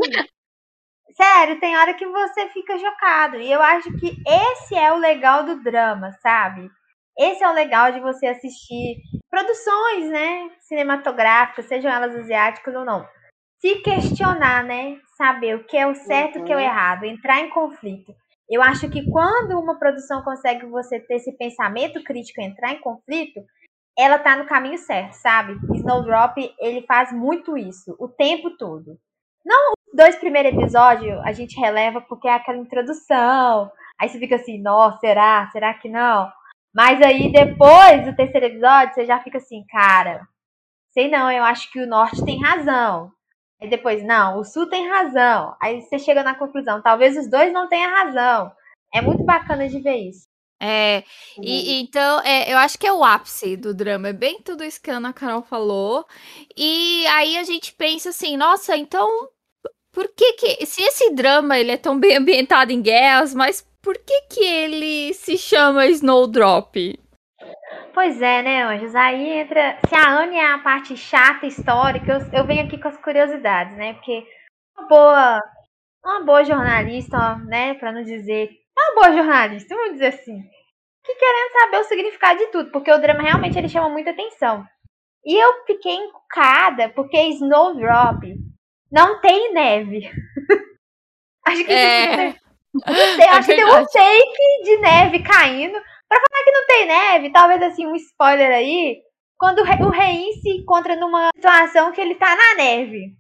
S2: Sério, tem hora que você fica chocado. E eu acho que esse é o legal do drama, sabe? Esse é o legal de você assistir produções, né? Cinematográficas, sejam elas asiáticas ou não. Se questionar, né? Saber o que é o certo e o que é o uhum. errado. Entrar em conflito. Eu acho que quando uma produção consegue você ter esse pensamento crítico, entrar em conflito, ela tá no caminho certo, sabe? Snowdrop, ele faz muito isso, o tempo todo. Não dois primeiros episódios a gente releva porque é aquela introdução. Aí você fica assim, nossa, será? Será que não? Mas aí depois do terceiro episódio, você já fica assim, cara, sei não, eu acho que o norte tem razão. Aí depois, não, o sul tem razão. Aí você chega na conclusão, talvez os dois não tenham razão. É muito bacana de ver isso.
S1: É, e, então, é, eu acho que é o ápice do drama, é bem tudo isso que a Ana Carol falou. E aí a gente pensa assim, nossa, então por que que, se esse drama ele é tão bem ambientado em guerras, mas por que que ele se chama Snowdrop?
S2: Pois é, né, Anjos? Aí entra. Se a Anne é a parte chata, histórica, eu, eu venho aqui com as curiosidades, né? Porque uma boa. Uma boa jornalista, né? Pra não dizer. Uma boa jornalista, vamos dizer assim. Que querendo saber o significado de tudo, porque o drama realmente ele chama muita atenção. E eu fiquei encucada, porque Snowdrop não tem neve. *laughs*
S1: Acho que é...
S2: Sei,
S1: É
S2: acho que tem um take de neve caindo. Pra falar que não tem neve, talvez assim, um spoiler aí. Quando o Re- o Rein se encontra numa situação que ele tá na neve.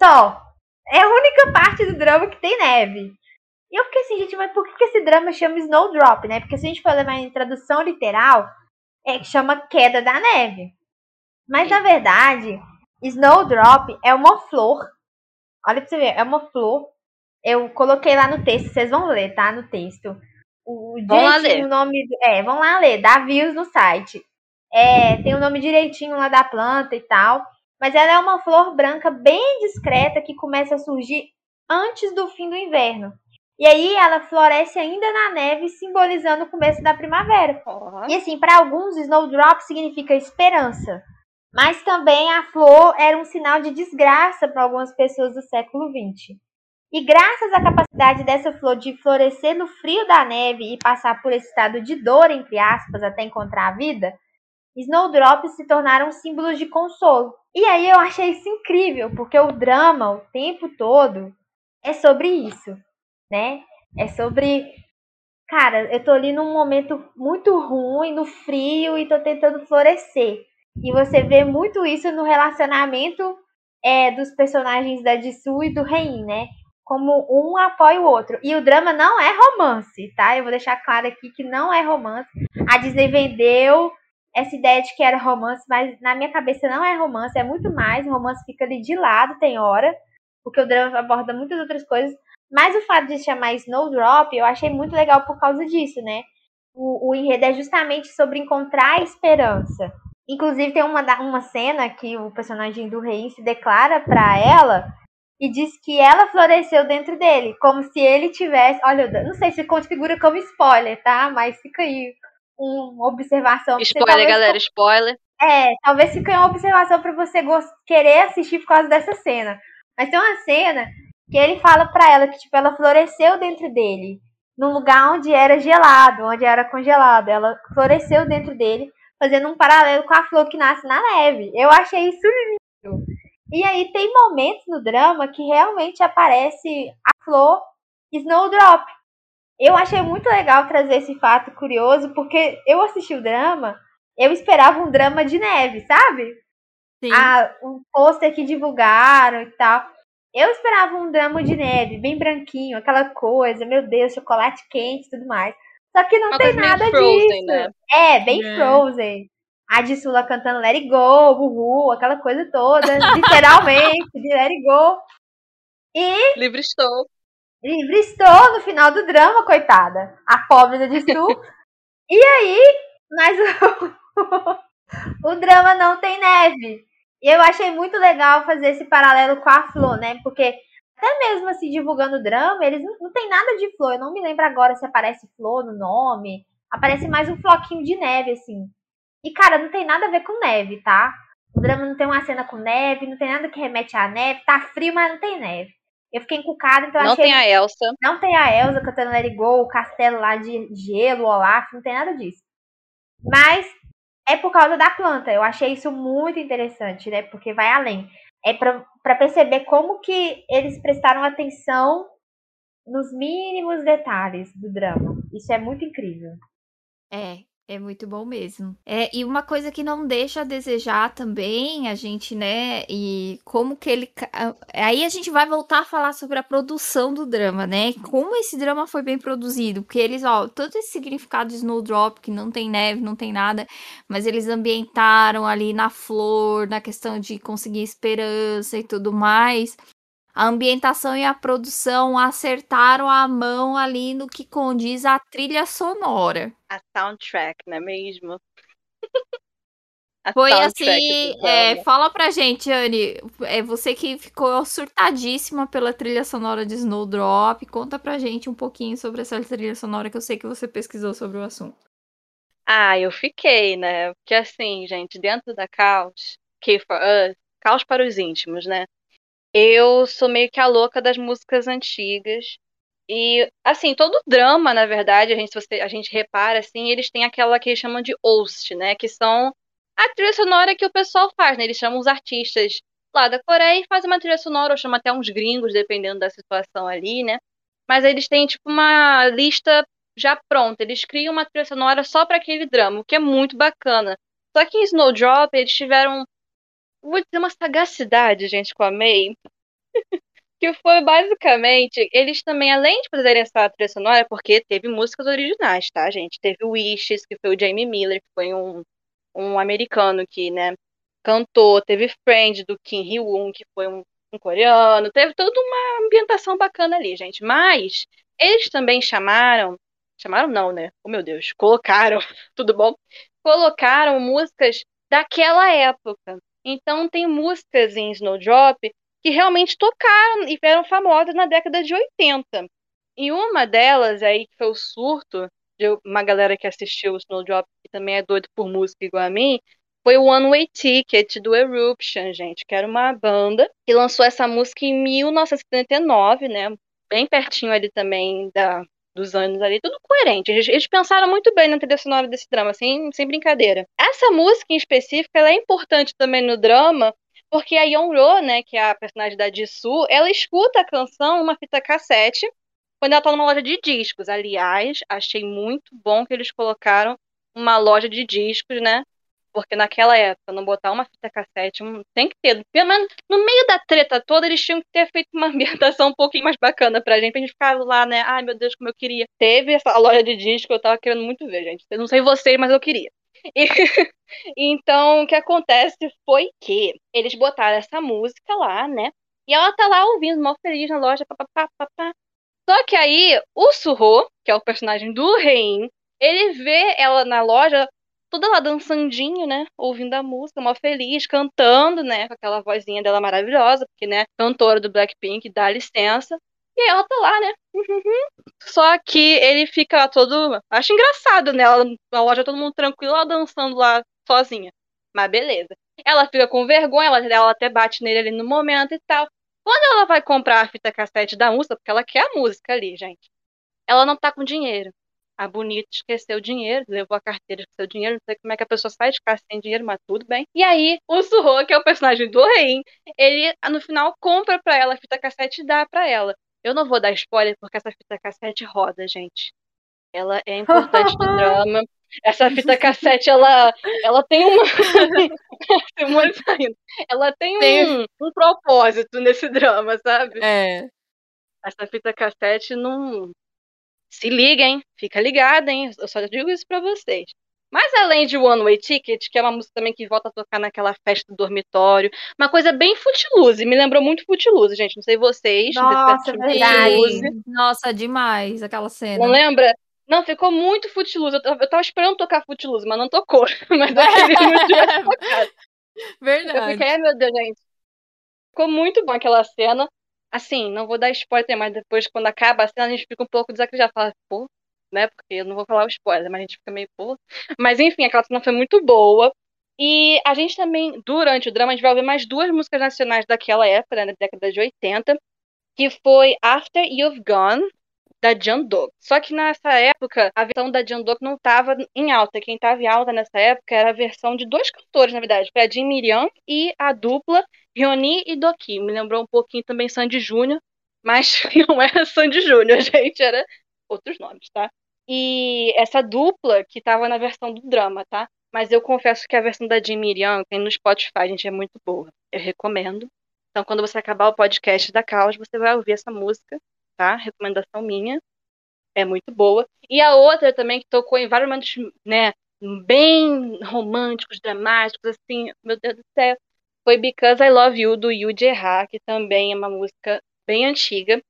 S2: Só. É a única parte do drama que tem neve. E eu fiquei assim, gente, mas por que que esse drama chama Snowdrop, né? Porque se a gente for levar em tradução literal, é que chama queda da neve. Mas na verdade, Snowdrop é uma flor. Olha pra você ver, é uma flor. Eu coloquei lá no texto, vocês vão ler, tá? No texto. O
S3: Vão lá
S2: direitinho
S3: ler.
S2: o nome. É, vão lá ler, dá views no site. É, tem o nome direitinho lá da planta e tal. Mas ela é uma flor branca bem discreta que começa a surgir antes do fim do inverno. E aí ela floresce ainda na neve, simbolizando o começo da primavera.
S3: Ó,
S2: E assim, para alguns, Snowdrop significa esperança. Mas também a flor era um sinal de desgraça para algumas pessoas do século XX. E graças à capacidade dessa flor de florescer no frio da neve e passar por esse estado de dor, entre aspas, até encontrar a vida, Snowdrops se tornaram símbolos de consolo. E aí eu achei isso incrível, porque o drama, o tempo todo, é sobre isso, né? É sobre cara, eu tô ali num momento muito ruim, no frio, e tô tentando florescer. E você vê muito isso no relacionamento é, dos personagens da Jisoo e do Rein, né? Como um apoia o outro. E o drama não é romance, tá? Eu vou deixar claro aqui que não é romance. A Disney vendeu essa ideia de que era romance, mas na minha cabeça não é romance, é muito mais. O romance fica ali de lado, tem hora, porque o drama aborda muitas outras coisas. Mas o fato de chamar Snowdrop, eu achei muito legal por causa disso, né? O, o enredo é justamente sobre encontrar a esperança. Inclusive, tem uma, uma cena que o personagem do rei se declara pra ela e diz que ela floresceu dentro dele, como se ele tivesse. Olha, não sei se configura como spoiler, tá? Mas fica aí uma observação. pra você
S3: Spoiler,
S2: talvez
S3: galera, spoiler.
S2: é, talvez fique uma observação pra você querer assistir por causa dessa cena. Mas tem uma cena que ele fala pra ela que tipo ela floresceu dentro dele, num lugar onde era gelado, onde era congelado. Ela floresceu dentro dele, fazendo um paralelo com a flor que nasce na neve. Eu achei isso lindo. E aí tem momentos no drama que realmente aparece a flor Snowdrop. Eu achei muito legal trazer esse fato curioso, porque eu assisti o drama eu esperava um drama de neve, sabe?
S1: Sim.
S2: Ah, um pôster que divulgaram e tal. Eu esperava um drama de neve, bem branquinho, aquela coisa, meu Deus, chocolate quente e tudo mais. Só que não
S3: Uma
S2: tem nada
S3: Frozen,
S2: disso.
S3: né?
S2: É, bem
S1: É.
S2: Frozen. A de Sula cantando Let It Go, Uhul, aquela coisa toda, literalmente, de Let It Go. E
S3: Livre estou.
S2: livre estou no final do drama, coitada. A pobre da Dissu. *laughs* e aí, mas o, *laughs* o drama não tem neve. E eu achei muito legal fazer esse paralelo com a flor, né? Porque até mesmo assim, divulgando o drama, eles não, não tem nada de flor. Eu não me lembro agora se aparece flor no nome. Aparece mais um floquinho de neve, assim. E, cara, não tem nada a ver com neve, tá? O drama não tem uma cena com neve, não tem nada que remete à neve. Tá frio, mas não tem neve. Eu fiquei encucada, então
S3: Não
S2: achei
S3: tem a Elsa.
S2: não tem a Elsa cantando Let It Go, o castelo lá de gelo, o Olaf, não tem nada disso. Mas é por causa da planta. Eu achei isso muito interessante, né? Porque vai além. É pra perceber como que eles prestaram atenção nos mínimos detalhes do drama. Isso é muito incrível.
S1: É, é muito bom mesmo. É, e uma coisa que não deixa a desejar também, a gente, né, e como que ele. Aí a gente vai voltar a falar sobre a produção do drama, né? Como esse drama foi bem produzido. Porque eles, ó, todo esse significado de Snowdrop, que não tem neve, não tem nada, mas eles ambientaram ali na flor, na questão de conseguir esperança e tudo mais. A ambientação e a produção acertaram a mão ali no que condiz a trilha sonora.
S3: A soundtrack, não é mesmo? *laughs* A
S1: Foi assim, é, fala pra gente, Anne, é você que ficou surtadíssima pela trilha sonora de Snowdrop, conta pra gente um pouquinho sobre essa trilha sonora que eu sei que você pesquisou sobre o assunto.
S3: Ah, eu fiquei, né? Porque assim, gente, dentro da Caos, K for Us, Caos para os íntimos, né? Eu sou meio que a louca das músicas antigas. E, assim, todo drama, na verdade, a gente, você- a gente repara, assim, eles têm aquela que eles chamam de host, né? Que são a trilha sonora que o pessoal faz, né? Eles chamam os artistas lá da Coreia e fazem uma trilha sonora, ou chamam até uns gringos, dependendo da situação ali, né? mas eles têm tipo uma lista já pronta. Eles criam uma trilha sonora só para aquele drama, o que é muito bacana. Só que em Snowdrop eles tiveram, vou dizer, uma sagacidade, gente, com a May. que foi basicamente, eles também, além de fazerem essa trilha sonora, porque teve músicas originais, tá, gente? Teve Wishes, que foi o Jamie Miller, que foi um, um americano que, né, cantou. Teve Friend, do Kim Hee-woon, que foi um, um coreano. Teve toda uma ambientação bacana ali, gente. Mas eles também chamaram Chamaram não, né? Oh meu Deus, colocaram, *laughs* tudo bom? Colocaram músicas daquela época. Então tem músicas em Snowdrop que realmente tocaram e eram famosas na década de 80. E uma delas aí, que foi o surto de uma galera que assistiu o Snowdrop, que também é doido por música igual a mim, foi o One Way Ticket do Eruption, gente, que era uma banda que lançou essa música em 1979, né? Bem pertinho ali também da, dos anos ali, tudo coerente. Eles, eles, pensaram muito bem na trilha sonora desse drama, sem, sem brincadeira. Essa música em específico, ela é importante também no drama, porque a Yeon-ro, né, que é a personagem da Jisoo, ela escuta a canção uma fita cassete quando ela tá numa loja de discos. Aliás, achei muito bom que eles colocaram uma loja de discos, né, porque naquela época, não botar uma fita cassete, tem que ter. Pelo menos no meio da treta toda, eles tinham que ter feito uma *laughs* ambientação um pouquinho mais bacana pra gente, pra gente ficar lá, né? Ai, meu Deus, como eu queria. Teve essa loja de disco que eu tava querendo muito ver, gente. Eu não sei vocês, mas eu queria. E, *laughs* então, o que acontece foi que eles botaram essa música lá, né? E ela tá lá ouvindo, mal feliz na loja, papapá, papá. Só que aí, o Surro, que é o personagem do Rein, ele vê ela na loja toda lá dançandinho, né? Ouvindo a música, mó feliz, cantando, né? Com aquela vozinha dela maravilhosa, porque, né? Cantora do Blackpink, dá licença. E ela tá lá, né? Só que ele fica todo. Acho engraçado, né? Na loja todo mundo tranquilo, ela dançando lá sozinha. Mas beleza. Ela fica com vergonha, ela, ela até bate nele ali no momento e tal. Quando ela vai comprar a fita cassete da música, porque ela quer a música ali, gente, ela não tá com dinheiro a Bonita esqueceu o dinheiro, levou a carteira, esqueceu o dinheiro, não sei como é que a pessoa sai de casa sem dinheiro, mas tudo bem. E aí, o Surro, que é o personagem do Rein, ele no final compra pra ela a fita cassete e dá pra ela. Eu não vou dar spoiler porque essa fita cassete roda, gente. Ela é importante no *laughs* drama. Essa fita cassete, ela, ela tem uma. *laughs* ela tem, um, um propósito nesse drama, sabe?
S1: É.
S3: Essa fita cassete não, se liguem, fica ligada, hein? Eu só digo isso pra vocês. Mas além de One Way Ticket, que é uma música também que volta a tocar naquela festa do dormitório, uma coisa bem footloose, me lembrou muito footloose, gente. Não sei vocês.
S2: Nossa,
S3: não
S2: sei verdade.
S1: Nossa, demais aquela cena.
S3: Não lembra? Não, ficou muito footloose. Eu, eu tava esperando tocar footloose, mas não tocou. *laughs* Mas eu queria muito tivesse *laughs* tocado.
S1: Verdade.
S3: Eu fiquei, ai meu Deus, gente. Ficou muito bom aquela cena. Assim, não vou dar spoiler, mas depois, quando acaba a cena, a gente fica um pouco desacreditado. Fala, pô, né? Porque eu não vou falar o spoiler, mas a gente fica meio, pô. Mas enfim, aquela cena foi muito boa. E a gente também, durante o drama, a gente vai ouvir mais duas músicas nacionais daquela época, né, da década de 80, que foi After You've Gone, da Jandok. Só que nessa época, a versão da Jandok não estava em alta. Quem estava em alta nessa época era a versão de dois cantores, na verdade. Foi a Jin Miriam e a dupla Rioni e Doki. Me lembrou um pouquinho também Sandy Júnior, mas *laughs* não era Sandy Júnior, gente. Era outros nomes, tá? E essa dupla que estava na versão do drama, tá? Mas eu confesso que a versão da Jim Miriam tem no Spotify, gente, é muito boa. Eu recomendo. Então, quando você acabar o podcast da Caos, você vai ouvir essa música tá? Recomendação minha. É muito boa. E a outra também que tocou em vários momentos, né, bem românticos, dramáticos, assim, meu Deus do céu, foi Because I Love You, do Yu Ha, que também é uma música bem antiga.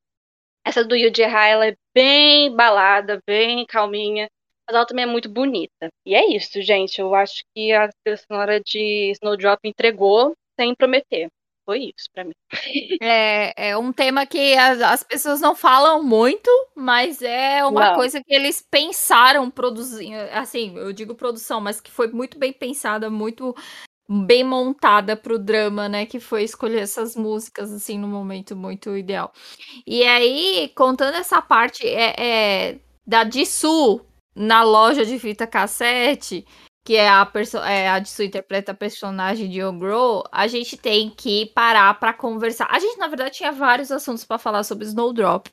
S3: Essa do Yu Ha, ela é bem balada, bem calminha, mas ela também é muito bonita. E é isso, gente. Eu acho que a sonora de Snowdrop entregou sem prometer foi isso para mim. *laughs*
S1: É, é um tema que as, as, pessoas não falam muito, mas é uma não. coisa que eles pensaram produzir. Assim, eu digo produção, mas que foi muito bem pensada, muito bem montada pro drama, né? Que foi escolher essas músicas, assim, no momento muito ideal. E aí, contando essa parte é, é da Jisoo na loja de fita cassete, que é a, é a de sua interpreta a personagem de Ogro, a gente tem que parar para conversar. A gente, na verdade, tinha vários assuntos para falar sobre Snowdrop.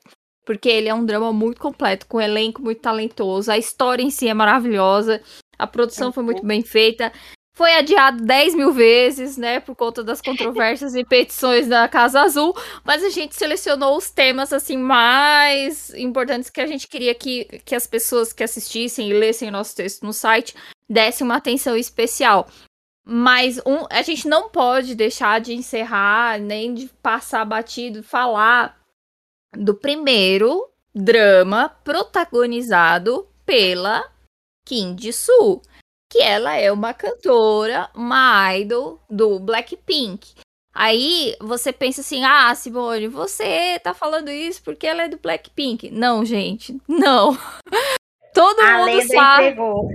S1: porque ele é um drama muito completo, com um elenco muito talentoso, a história em si é maravilhosa, a produção foi muito bem feita. Foi adiado 10 mil vezes, né, por conta das controvérsias e petições da Casa Azul, mas a gente selecionou os temas, assim, mais importantes que a gente queria que, que as pessoas que assistissem e lessem o nosso texto no site dessem uma atenção especial. Mas um, a gente não pode deixar de encerrar, nem de passar batido, falar do primeiro drama protagonizado pela Kim Ji-soo, que ela é uma cantora, uma idol do Blackpink. Aí você pensa assim: "Ah, Simone, você tá falando isso porque ela é do Blackpink". Não, gente, não. *laughs* Todo
S2: A
S1: mundo sabe.
S2: entregou.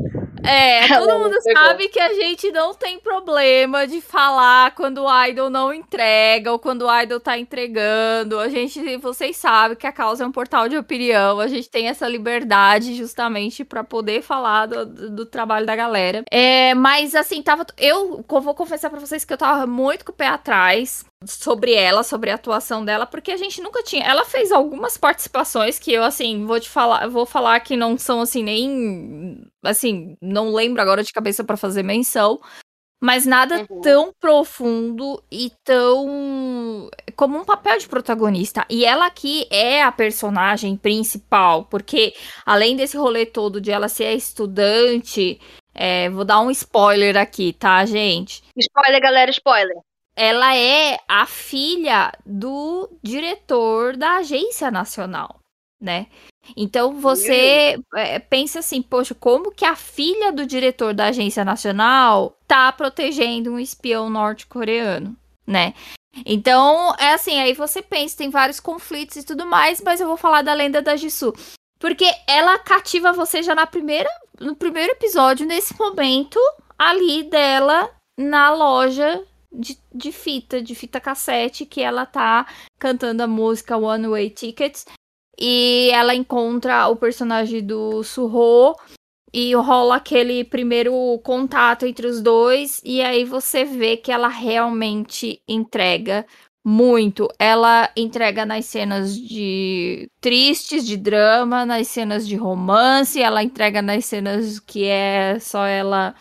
S1: É, *laughs*
S3: Ela
S1: todo mundo
S3: pegou.
S1: sabe que a gente não tem problema de falar quando o idol não entrega ou quando o idol tá entregando. A gente, vocês sabem que a causa é um portal de opinião. A gente tem essa liberdade justamente pra poder falar do, do- trabalho da galera. É, mas assim, tava. Eu vou confessar pra vocês que eu tava muito com o pé atrás sobre ela, sobre a atuação dela, porque a gente nunca tinha. Ela fez algumas participações que eu, assim, vou te falar, vou falar que não são assim, nem. Assim, não lembro agora de cabeça pra fazer menção. Mas nada
S3: Uhum.
S1: tão profundo e tão. como um papel de protagonista. E ela aqui é a personagem principal, porque além desse rolê todo de ela ser estudante. é, vou dar um spoiler aqui, tá, gente?
S3: Spoiler, galera, spoiler.
S1: Ela é a filha do diretor da agência nacional, né? Então você é, pensa assim, poxa, como que a filha do diretor da agência nacional tá protegendo um espião norte-coreano, né? Então, é assim, aí você pensa, tem vários conflitos e tudo mais, mas eu vou falar da lenda da Jisoo. Porque ela cativa você já na primeira, no primeiro episódio, nesse momento ali dela na loja de, de fita, de fita cassete, que ela tá cantando a música One Way Tickets. E ela encontra o personagem do Surro e rola aquele primeiro contato entre os dois. E aí você vê que ela realmente entrega muito. Ela entrega nas cenas de tristes, de drama, nas cenas de romance, ela entrega nas cenas que é só ela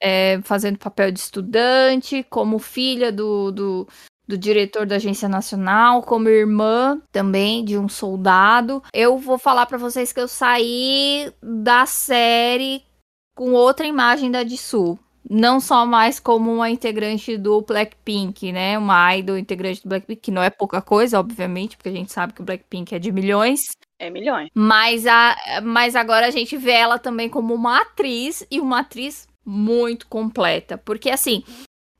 S1: é, fazendo papel de estudante, como filha do, do, do diretor da agência nacional, como irmã também de um soldado. Eu vou falar pra vocês que eu saí da série com outra imagem da Jisoo. Não só mais como uma integrante do Blackpink, né? Uma idol integrante do Blackpink, que não é pouca coisa, obviamente, porque a gente sabe que o Blackpink é de milhões.
S3: É milhões.
S1: Mas, a, mas agora a gente vê ela também como uma atriz e uma atriz muito completa. Porque, assim,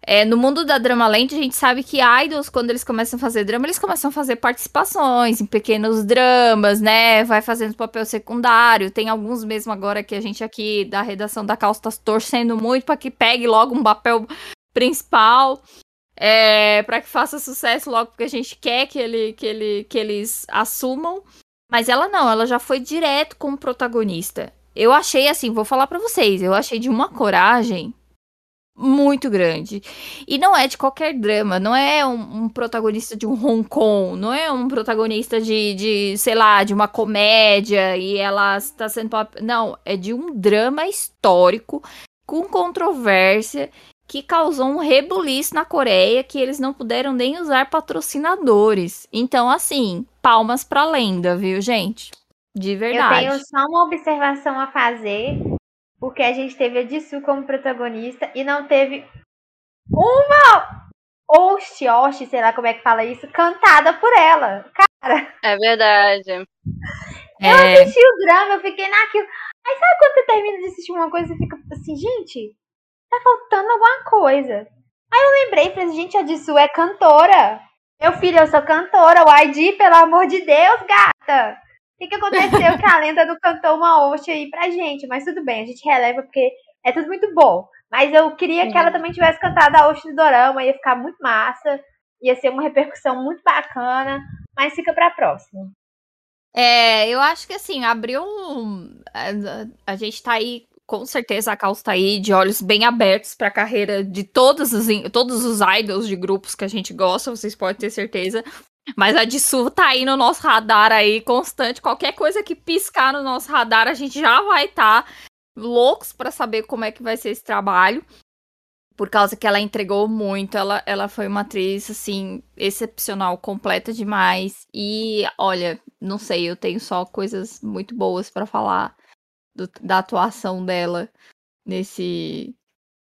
S1: é, no mundo da Drama Land, a gente sabe que idols, quando eles começam a fazer drama, eles começam a fazer participações em pequenos dramas, né? Vai fazendo papel secundário. Tem alguns mesmo agora que a gente aqui da redação da Calça tá torcendo muito para que pegue logo um papel principal. É, para que faça sucesso logo, porque a gente quer que, ele, que, ele, que eles assumam. Mas ela não, ela já foi direto como protagonista. Eu achei assim, vou falar pra vocês, eu achei de uma coragem muito grande. E não é de qualquer drama, não é um, um protagonista de um Hong Kong, não é um protagonista de, de, sei lá, de uma comédia e ela está sendo. pap- Não, é de um drama histórico com controvérsia que causou um rebuliço na Coreia que eles não puderam nem usar patrocinadores. Então, assim, palmas pra lenda, viu, gente? De
S2: Eu
S1: verdade.
S2: tenho só uma observação a fazer, porque a gente teve a Jisoo como protagonista e não teve uma Oxi, Oxi, sei lá como é que fala isso, cantada por ela.
S3: É verdade.
S1: É,
S2: assisti o drama, eu fiquei naquilo. Aí sabe quando você termina de assistir uma coisa e fica assim, gente, tá faltando alguma coisa. Aí eu lembrei, falei, assim, gente, a Jisoo é cantora. Meu filho, eu sou cantora, o ID, pelo amor de Deus, gata. O que, que aconteceu que a *laughs* lenda não cantou uma Oxi aí pra gente? Mas tudo bem, a gente releva porque é tudo muito bom. Mas eu queria que ela também tivesse cantado a Oxi do Dorama, ia ficar muito massa. Ia ser uma repercussão muito bacana. Mas fica pra próxima.
S1: É, eu acho que assim, abriu um. A, a gente tá aí, com certeza a Caos tá aí de olhos bem abertos pra carreira de todos os, todos os idols de grupos que a gente gosta, vocês podem ter certeza. Mas a Dissu tá aí no nosso radar aí, constante. Qualquer coisa que piscar no nosso radar, a gente já vai estar tá loucos para saber como é que vai ser esse trabalho. Por causa que ela entregou muito, ela, ela foi uma atriz, assim, excepcional, completa demais. E, olha, não sei, eu tenho só coisas muito boas para falar do, da atuação dela nesse,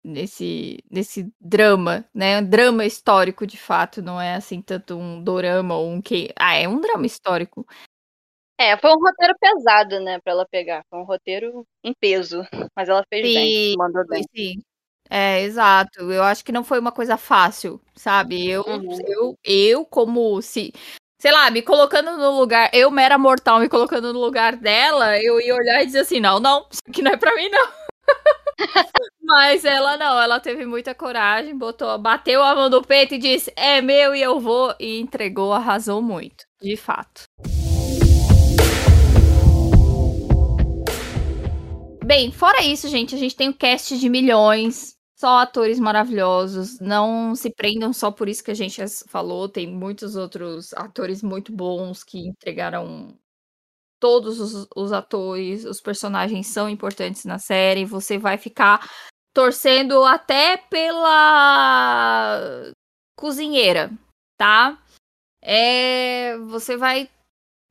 S1: nesse nesse drama, né? Um drama histórico de fato, não é assim tanto um dorama ou um que, ah, é um drama histórico.
S3: É, foi um roteiro pesado, né, para ela pegar. Foi um roteiro em peso, mas ela fez sim, bem, mandou bem.
S1: Sim. É, exato. Eu acho que não foi uma coisa fácil, sabe? Eu, uhum. eu, eu como se sei lá, me colocando no lugar, eu mera mortal me colocando no lugar dela, eu ia olhar e dizer assim, não, não, isso aqui não é pra mim não. *laughs* Mas ela não, ela teve muita coragem, botou, bateu a mão no peito e disse: "É meu e eu vou" e entregou, arrasou muito, de fato. Bem, fora isso, gente, a gente tem o um cast de milhões, só atores maravilhosos. Não se prendam só por isso que a gente falou, tem muitos outros atores muito bons que entregaram todos os, os, atores, os personagens são importantes na série. Você vai ficar torcendo até pela cozinheira, tá? É, você vai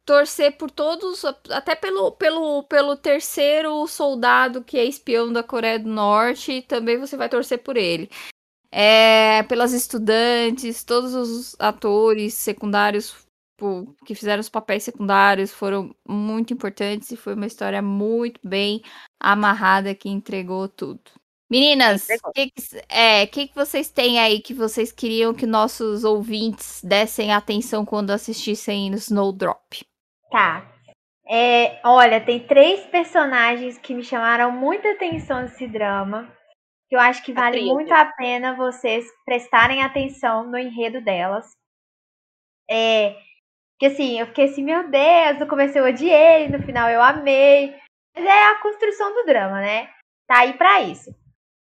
S1: torcer por todos, até pelo, pelo, pelo terceiro soldado que é espião da Coreia do Norte, também você vai torcer por ele. É, pelas estudantes, todos os atores secundários tipo, que fizeram os papéis secundários foram muito importantes e foi uma história muito bem amarrada que entregou tudo. Meninas, o que, que, é, que, que vocês têm aí que vocês queriam que nossos ouvintes dessem atenção quando assistissem Snowdrop?
S2: Tá. É, olha, tem três personagens que me chamaram muita atenção nesse drama. Que eu acho que vale muito a pena vocês prestarem atenção no enredo delas. É, que assim, eu fiquei assim, meu Deus, no começo eu odiei, no final eu amei. Mas é a construção do drama, né? Tá aí pra isso.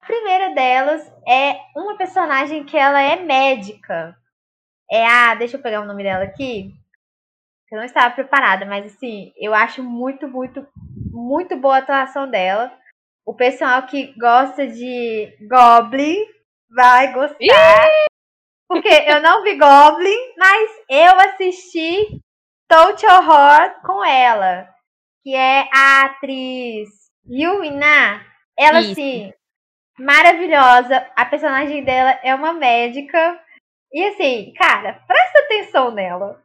S2: A primeira delas é uma personagem que ela é médica. É a. Deixa eu pegar o nome dela aqui. Eu não estava preparada, mas assim, eu acho muito, muito, muito boa a atuação dela. O pessoal que gosta de Goblin vai gostar. Porque eu não vi Goblin, mas eu assisti Touch Horror com ela. Que é a atriz Yuina. Ela, Isso. assim, maravilhosa. A personagem dela é uma médica. E assim, cara, presta atenção nela.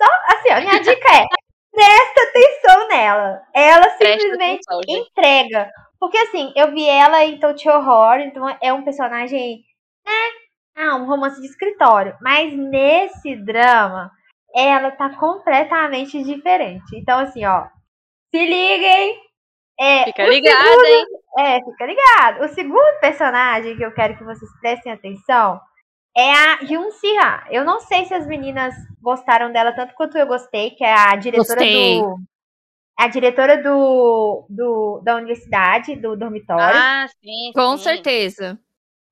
S2: Só, assim, a minha dica é, *laughs* presta atenção nela. Ela simplesmente atenção, entrega. Porque assim, eu vi ela em Touch Horror, então é um personagem, né, ah, um romance de escritório. Mas nesse drama, ela tá completamente diferente. Então, assim, ó. Se liguem. É,
S3: fica ligada, segundo, hein?
S2: É, fica ligado. O segundo personagem que eu quero que vocês prestem atenção é a Yun Si-ha. Eu não sei se as meninas gostaram dela tanto quanto eu gostei, que é a diretora gostei. do a diretora do, do da universidade, do dormitório.
S3: Ah, sim.
S1: Com
S3: sim.
S1: certeza.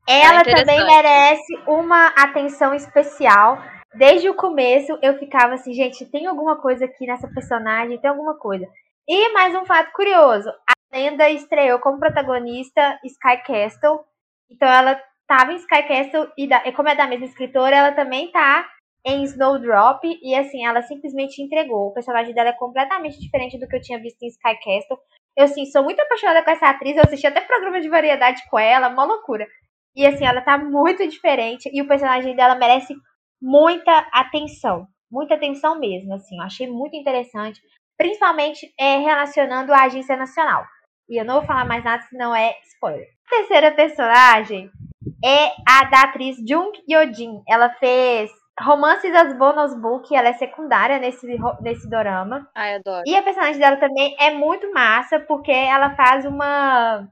S2: Ela é também merece uma atenção especial. Desde o começo eu ficava assim, gente, tem alguma coisa aqui nessa personagem, tem alguma coisa. E mais um fato curioso, a lenda estreou como protagonista Sky Castle. Então ela estava em Sky Castle e como é da mesma escritora, ela também tá em Snowdrop e assim, ela simplesmente entregou. O personagem dela é completamente diferente do que eu tinha visto em Sky Castle. Eu assim, sou muito apaixonada com essa atriz, eu assisti até programa de variedade com ela, uma loucura. E assim, ela tá muito diferente e o personagem dela merece muita atenção. Muita atenção mesmo, assim. Eu achei muito interessante. Principalmente é, relacionando a Agência Nacional. E eu não vou falar mais nada, senão é spoiler. A terceira personagem é a da atriz Jung Yojin. Ela fez Romances das Bonus Book, ela é secundária nesse, nesse dorama.
S3: Ai, adoro.
S2: E a personagem dela também é muito massa, porque ela faz uma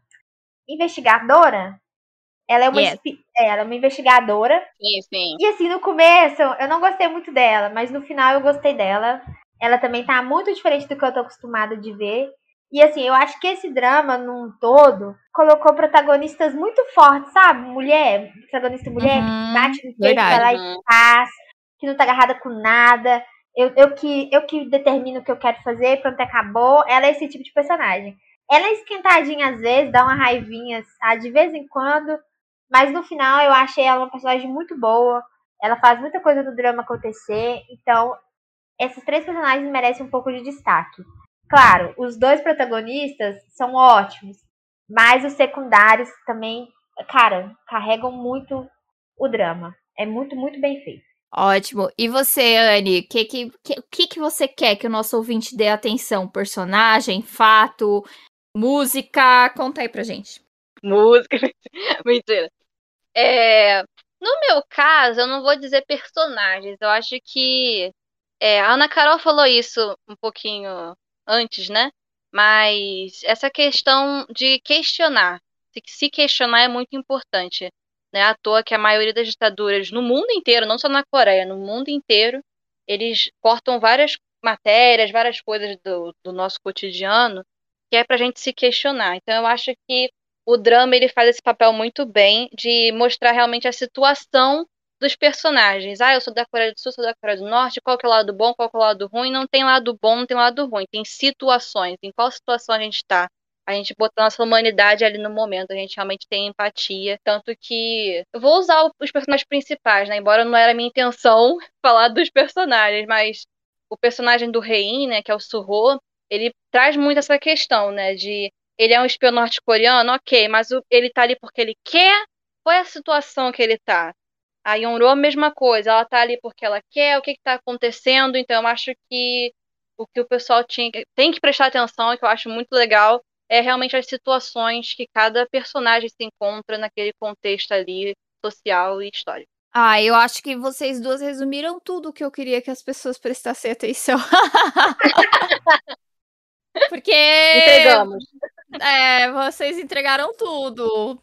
S2: investigadora ela é uma, yes. É, ela é uma investigadora.
S3: Sim, sim.
S2: E assim, no começo, eu não gostei muito dela, mas no final eu gostei dela. Ela também tá muito diferente do que eu tô acostumada de ver. E assim, eu acho que esse drama, num todo, colocou protagonistas muito fortes, sabe? Mulher, protagonista mulher, uhum, que bate no peito, vai lá e faz. que não tá agarrada com nada. Eu, eu, que, eu que determino o que eu quero fazer, pronto, acabou. Ela é esse tipo de personagem. Ela é esquentadinha às vezes, dá uma raivinha de vez em quando, mas no final eu achei ela uma personagem muito boa. Ela faz muita coisa do drama acontecer, então esses três personagens merecem um pouco de destaque. Claro, os dois protagonistas são ótimos, mas os secundários também, cara, carregam muito o drama. É muito, muito bem feito.
S1: Ótimo. E você, Anne, o que, que, que, que você quer que o nosso ouvinte dê atenção? Personagem, fato, música? Conta aí pra gente.
S3: Música, *laughs* mentira. É, no meu caso, eu não vou dizer personagens. Eu acho que é, a Ana Carol falou isso um pouquinho antes, né? Mas essa questão de questionar, se questionar é muito importante. Não é à toa que a maioria das ditaduras no mundo inteiro, não só na Coreia, no mundo inteiro, eles cortam várias matérias, várias coisas do, do nosso cotidiano, que é para a gente se questionar. Então eu acho que o drama ele faz esse papel muito bem de mostrar realmente a situação dos personagens. Ah, eu sou da Coreia do Sul, sou da Coreia do Norte, qual que é o lado bom, qual que é o lado ruim? Não tem lado bom, não tem lado ruim. Tem situações. Em qual situação a gente está? a gente botar nossa humanidade ali no momento, a gente realmente tem empatia. Tanto que eu vou usar os personagens principais, né? Embora não era minha intenção *laughs* falar dos personagens, mas o personagem do Rein, né, que é o Surro, ele traz muito essa questão, né, de ele é um espião norte-coreano, ok, mas ele tá ali porque ele quer? Qual é a situação que ele tá? A Yonro, a mesma coisa, ela tá ali porque ela quer, o que que tá acontecendo, então eu acho que o que o pessoal tinha, tem que prestar atenção, que eu acho muito legal, é realmente as situações que cada personagem se encontra naquele contexto ali social e histórico.
S1: Ah, eu acho que vocês duas resumiram tudo o que eu queria que as pessoas prestassem atenção. *laughs* *laughs* Porque.
S3: Entregamos.
S1: É, vocês entregaram tudo.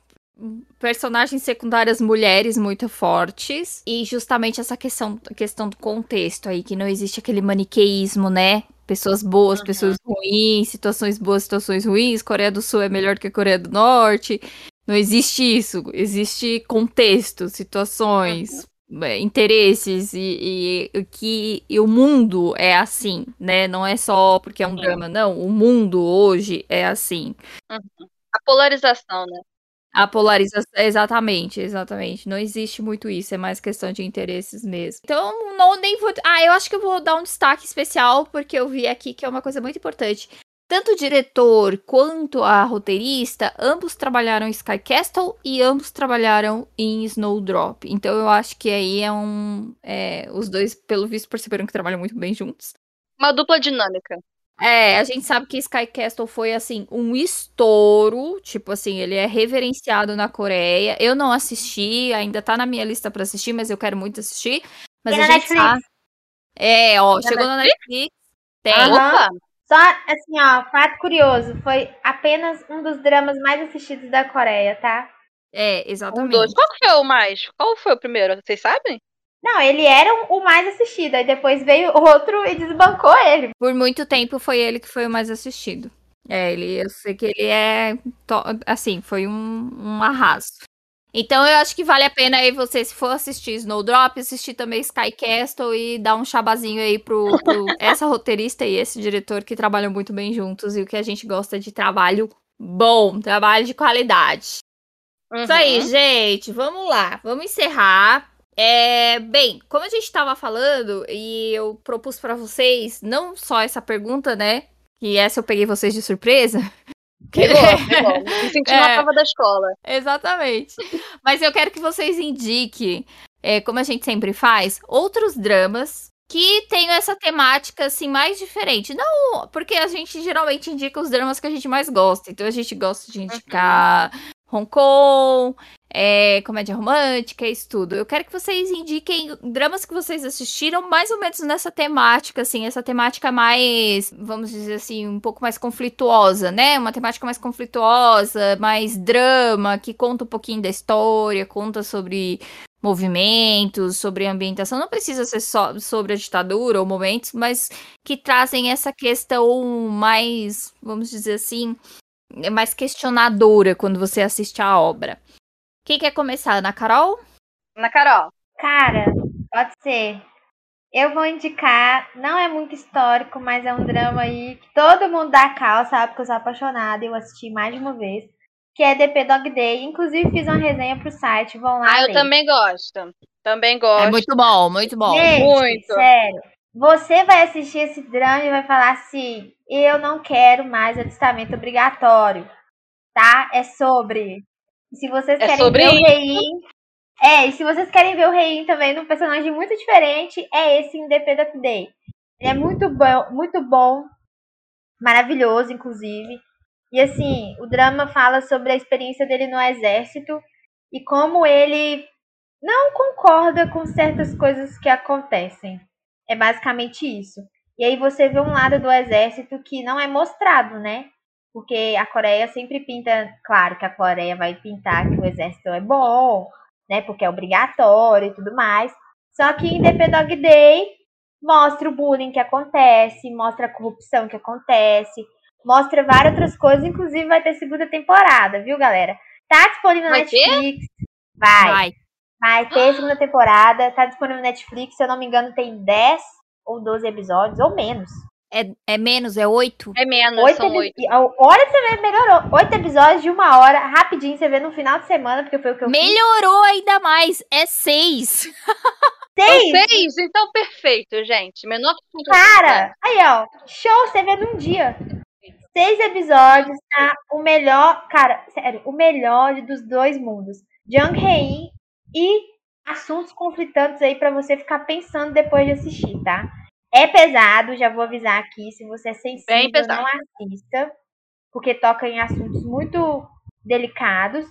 S1: Personagens secundárias mulheres muito fortes. E justamente essa questão, questão do contexto aí, que não existe aquele maniqueísmo, né? pessoas boas, uhum. pessoas ruins, situações boas, situações ruins, Coreia do Sul é melhor que a Coreia do Norte. Não existe isso. Existe contexto, situações, uhum. É, interesses e, e, que e o mundo é assim, né? Não é só porque é um drama, não. O mundo hoje é assim.
S3: Uhum. A polarização, né?
S1: A polarização, exatamente, exatamente. Não existe muito isso, é mais questão de interesses mesmo. Então, não nem vou. Ah, eu acho que eu vou dar um destaque especial, porque eu vi aqui que é uma coisa muito importante. Tanto o diretor quanto a roteirista, ambos trabalharam em Sky Castle e ambos trabalharam em Snowdrop. Então eu acho que aí é um. É, os dois, pelo visto, perceberam que trabalham muito bem juntos.
S3: Uma dupla dinâmica.
S1: É, a gente sabe que Sky Castle foi assim um estouro, tipo assim, ele é reverenciado na Coreia. Eu não assisti, ainda tá na minha lista para assistir, mas eu quero muito assistir. Mas
S2: e
S1: a
S2: gente Netflix. sabe.
S1: É, ó, chegou na Netflix. Tem.
S2: Opa. Só assim, ó, fato curioso, foi apenas um dos dramas mais assistidos da Coreia, tá?
S1: É, exatamente.
S3: Um, dois. Qual foi o mais? Qual foi o primeiro? Vocês sabem?
S2: Não, ele era o mais assistido, aí depois veio outro e desbancou ele.
S1: Por muito tempo foi ele que foi o mais assistido. É, ele, eu sei que ele é, assim, foi um, um arraso. Então eu acho que vale a pena aí você, se for assistir Snowdrop, assistir também Sky Castle e dar um chabazinho aí pro, pro *laughs* essa roteirista e esse diretor que trabalham muito bem juntos e o que a gente gosta de trabalho bom, trabalho de qualidade. Uhum. Isso aí, gente. Vamos lá. Vamos encerrar. É, bem, como a gente estava falando, e eu propus para vocês não só essa pergunta, né? Que essa eu peguei vocês de surpresa. *laughs*
S3: Pegou, *laughs* pegou. Me senti na é, prova da escola.
S1: Exatamente. Mas eu quero que vocês indiquem, é, como a gente sempre faz, outros dramas que tenham essa temática assim mais diferente. Não, porque a gente geralmente indica os dramas que a gente mais gosta. Então a gente gosta de indicar uhum. Hong Kong, é, comédia romântica, isso tudo. Eu quero que vocês indiquem dramas que vocês assistiram mais ou menos nessa temática, assim, essa temática mais, vamos dizer assim, um pouco mais conflituosa, né? Uma temática mais conflituosa, mais drama, que conta um pouquinho da história, conta sobre movimentos, sobre ambientação. Não precisa ser só sobre a ditadura ou momentos, mas que trazem essa questão mais, vamos dizer assim, mais questionadora quando você assiste a obra. Quem quer começar? Na Carol?
S3: Na Carol.
S2: Cara, pode ser. Eu vou indicar, não é muito histórico, mas é um drama aí que todo mundo dá cal, sabe? Porque eu sou apaixonada e eu assisti mais de uma vez. Que é DP Dog Day. Inclusive fiz uma resenha pro site, vão lá.
S3: Ah, eu
S2: ler.
S3: também gosto. Também gosto.
S1: É muito bom, muito bom.
S2: Gente,
S3: Muito.
S2: sério. Você vai assistir esse drama e vai falar assim: eu não quero mais alistamento obrigatório. Tá? É sobre. E se vocês
S3: É
S2: querem ver o
S3: isso.
S2: Rein. É, e se vocês querem ver o Rein também num personagem muito diferente, é esse Independent Day. Ele é muito bom, muito bom, maravilhoso, inclusive. E assim, o drama fala sobre a experiência dele no exército e como ele não concorda com certas coisas que acontecem. É basicamente isso. E aí você vê um lado do exército que não é mostrado, né? Porque a Coreia sempre pinta, claro que a Coreia vai pintar que o exército é bom, né? Porque é obrigatório e tudo mais. Só que em The Dog Day mostra o bullying que acontece, mostra a corrupção que acontece, mostra várias outras coisas, inclusive vai ter segunda temporada, viu, galera? Tá disponível na
S3: Vai ter?
S2: Netflix. Vai.
S1: Vai.
S2: Vai ter segunda temporada, tá disponível na Netflix, se eu não me engano, tem 10 ou 12 episódios, ou menos.
S1: É, é menos, é oito.
S3: É menos,
S2: Oito
S3: são oito.
S2: Olha você ver, melhorou. Oito episódios de uma hora, rapidinho, você vê no final de semana, porque foi o que eu fiz.
S1: Melhorou ainda mais. É seis.
S2: Seis!
S3: Seis, então perfeito, gente. Menor que
S2: Cara, aí ó, show, você vê num dia. Seis episódios, tá? O melhor, cara, sério, o melhor dos dois mundos. Jung Hae-in e assuntos conflitantes aí pra você ficar pensando depois de assistir, tá? É pesado, já vou avisar aqui, se você é sensível, não assista, porque toca em assuntos muito delicados,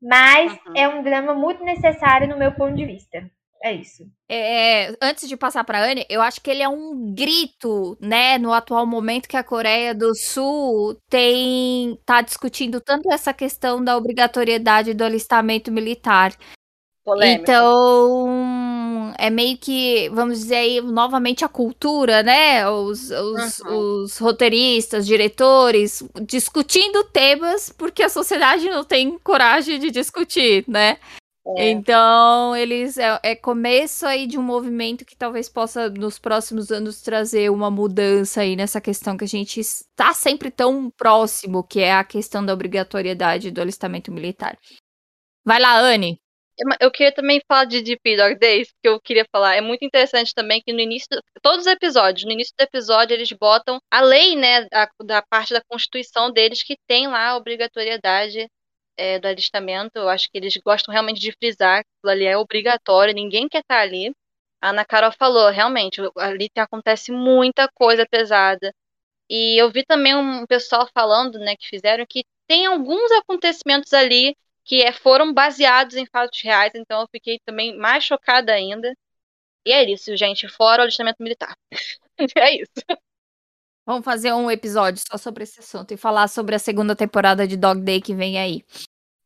S2: mas
S3: Uhum.
S2: é um drama muito necessário no meu ponto de vista. É isso.
S1: É, antes de passar pra Anne, eu acho que ele é um grito, né, no atual momento que a Coreia do Sul tem tá discutindo tanto essa questão da obrigatoriedade do alistamento militar.
S3: polêmico.
S1: Então, é meio que, vamos dizer aí, novamente a cultura, né? Os, os,
S3: Uhum.
S1: os roteiristas, diretores, discutindo temas porque a sociedade não tem coragem de discutir, né?
S3: É.
S1: Então, eles é, é começo aí de um movimento que talvez possa, nos próximos anos, trazer uma mudança aí nessa questão que a gente está sempre tão próximo, que é a questão da obrigatoriedade do alistamento militar. Vai lá, Anne.
S3: Eu- queria também falar de DP Dog Days, porque eu queria falar. É muito interessante também que no início, todos os episódios, no início do episódio, eles botam a lei, né, da, da parte da Constituição deles, que tem lá a obrigatoriedade é, do alistamento. Eu acho que eles gostam realmente de frisar que aquilo ali é obrigatório, ninguém quer estar ali. A Ana Carol falou, realmente, ali tem- acontece muita coisa pesada. E eu vi também um pessoal falando, né, que fizeram que tem alguns acontecimentos ali que é, foram baseados em fatos reais, então eu fiquei também mais chocada ainda. E é isso, gente, fora o alistamento militar. *laughs* é isso.
S1: Vamos fazer um episódio só sobre esse assunto e falar sobre a segunda temporada de Dog Day que vem aí.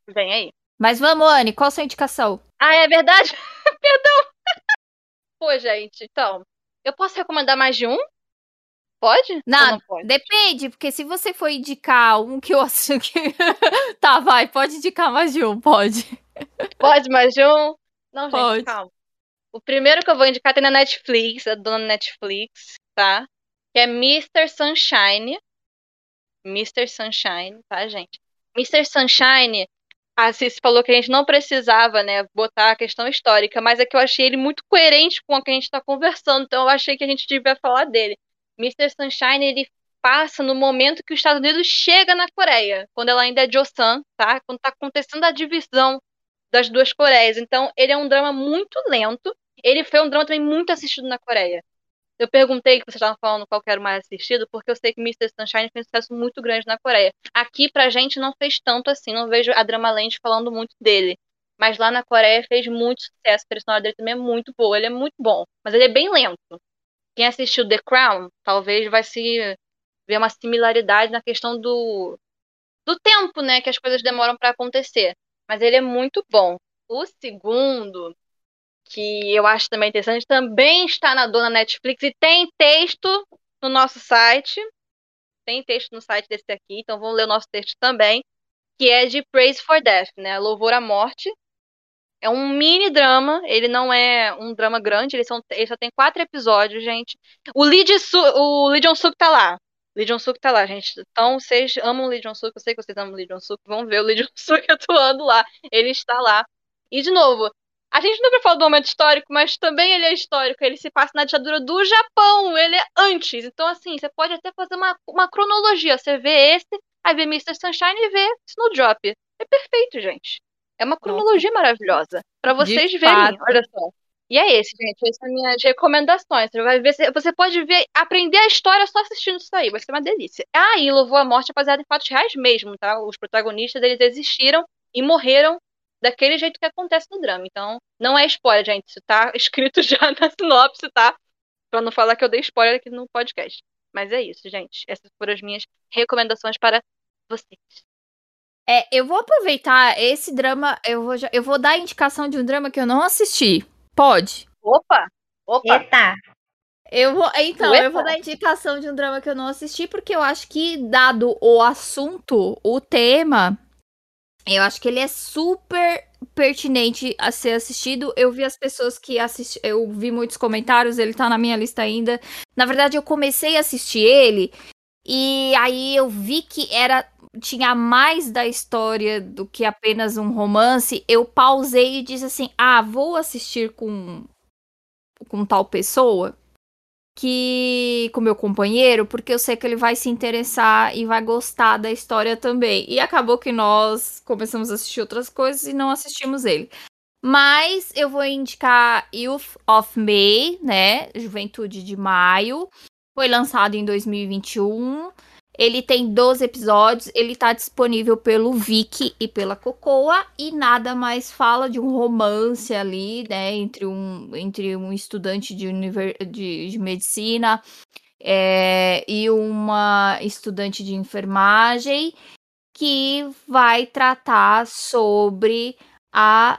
S3: Vem aí.
S1: Mas vamos, Anne, qual a sua indicação?
S3: Ah, é verdade? *laughs* Perdão. Pô, gente, então, eu posso recomendar mais de um? Pode?
S1: Não,
S3: não pode?
S1: Depende, porque se você for indicar um que eu acho *laughs* que. tá, vai, pode indicar mais de um, pode.
S3: Pode mais de um? Não, gente,
S1: Pode.
S3: calma. O primeiro que eu vou indicar tem na Netflix, é dona Netflix, tá? Que é Mr. Sunshine. Mr. Sunshine, tá, gente? Mr. Sunshine, a Cici falou que a gente não precisava, né, botar a questão histórica, mas é que eu achei ele muito coerente com o que a gente tá conversando, então eu achei que a gente devia falar dele. Mr. Sunshine, ele passa no momento que os Estados Unidos chega na Coreia, quando ela ainda é Joseon, tá? Quando tá acontecendo a divisão das duas Coreias. Então, ele é um drama muito lento. Ele foi um drama também muito assistido na Coreia. Eu perguntei que vocês estavam falando qual que era o mais assistido, porque eu sei que Mr. Sunshine fez um sucesso muito grande na Coreia. Aqui, pra gente, não fez tanto assim. Não vejo a Dramaland falando muito dele. Mas lá na Coreia fez muito sucesso. A sonora dele também é muito boa. Ele é muito bom. Mas ele é bem lento. Quem assistiu The Crown, talvez vai se ver uma similaridade na questão do, do tempo, né? Que as coisas demoram pra acontecer. Mas ele é muito bom. O segundo, que eu acho também interessante, também está na dona Netflix e tem texto no nosso site. Tem texto no site desse aqui, então vamos ler o nosso texto também, que é de Praise for Death, né? Louvor à morte. É um mini drama, ele não é um drama grande, ele, são, ele só tem quatro episódios, gente. O Lee, Su, o Lee Jong-suk tá lá. Lee Jong-suk tá lá, gente. Então, vocês amam o Lee Jong-suk, eu sei que vocês amam o Lee Jong-suk, vão ver o Lee Jong-suk *laughs* atuando lá. Ele está lá. E, de novo, a gente nunca falou do momento histórico, mas também ele é histórico. Ele se passa na ditadura do Japão. Ele é antes. Então, assim, você pode até fazer uma, uma cronologia. Você vê esse, aí vê Mr. Sunshine e vê Snowdrop. É perfeito, gente. É uma cronologia Nossa. maravilhosa. para vocês De verem. Fato. Olha só. E é esse, gente. Essas são minhas recomendações. Você vai ver, você pode ver, aprender a história só assistindo isso aí. Vai ser uma delícia. Ah, e Louvou a Morte é baseado em fatos reais mesmo, tá? Os protagonistas, eles existiram e morreram daquele jeito que acontece no drama. Então, não é spoiler, gente. Isso tá *laughs* escrito já na sinopse, tá? Pra não falar que eu dei spoiler aqui no podcast. Mas é isso, gente. Essas foram as minhas recomendações para vocês.
S1: É, eu vou aproveitar esse drama, eu vou, eu vou dar a indicação de um drama que eu não assisti. Pode?
S3: Opa! Opa!
S2: Eita!
S1: Eu vou, então, eu vou dar indicação de um drama que eu não assisti, porque eu acho que, dado o assunto, o tema, eu acho que ele é super pertinente a ser assistido. Eu vi as pessoas que assistiram, eu vi muitos comentários, ele tá na minha lista ainda. Na verdade, eu comecei a assistir ele e aí eu vi que era tinha mais da história do que apenas um romance. Eu pausei e disse assim: "Ah, vou assistir com com tal pessoa" que com meu companheiro, porque eu sei que ele vai se interessar e vai gostar da história também. E acabou que nós começamos a assistir outras coisas e não assistimos ele. Mas eu vou indicar Youth of May, né? Juventude de Maio. Foi lançado em 2021. Ele tem 12 episódios, ele está disponível pelo Viki e pela Cocoa e nada mais fala de um romance ali, né, entre um, entre um estudante de, univer de, de medicina é, e uma estudante de enfermagem que vai tratar sobre a,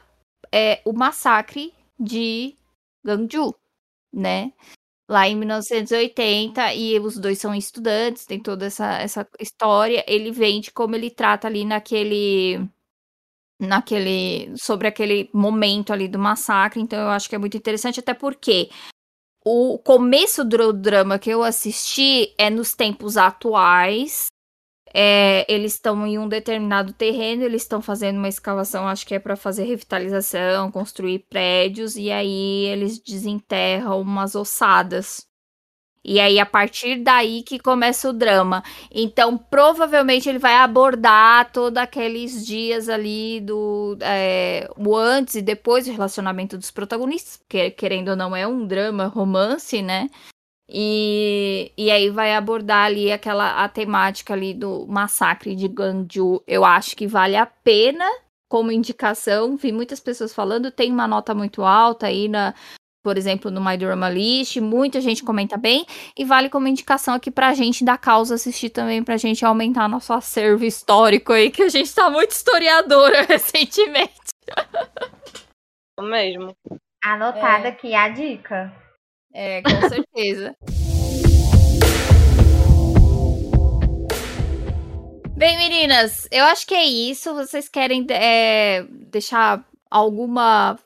S1: é, o massacre de Gangju, né? Lá em 1980 e os dois são estudantes, tem toda essa, essa história. Ele vende como ele trata ali naquele naquele sobre aquele momento ali do massacre, então eu acho que é muito interessante até porque o começo do drama que eu assisti é nos tempos atuais, é, eles estão em um determinado terreno, eles estão fazendo uma escavação, acho que é para fazer revitalização, construir prédios, e aí eles desenterram umas ossadas. E aí, a partir daí que começa o drama. Então, provavelmente ele vai abordar todos aqueles dias ali do. É, o antes e depois do relacionamento dos protagonistas. Que, querendo ou não, é um drama romance, né? E, e aí vai abordar ali aquela a temática ali do massacre de Ganju. Eu acho que vale a pena como indicação. Vi muitas pessoas falando, tem uma nota muito alta aí na, por exemplo, no My Drama List, muita gente comenta bem e vale como indicação aqui pra gente da causa assistir também pra gente aumentar nosso acervo histórico aí, que a gente tá muito historiadora *laughs* recentemente.
S3: Mesmo.
S2: Anotada é. aqui a dica.
S1: É, com certeza. Bem, meninas, eu acho que é isso. Vocês querem é, deixar alguma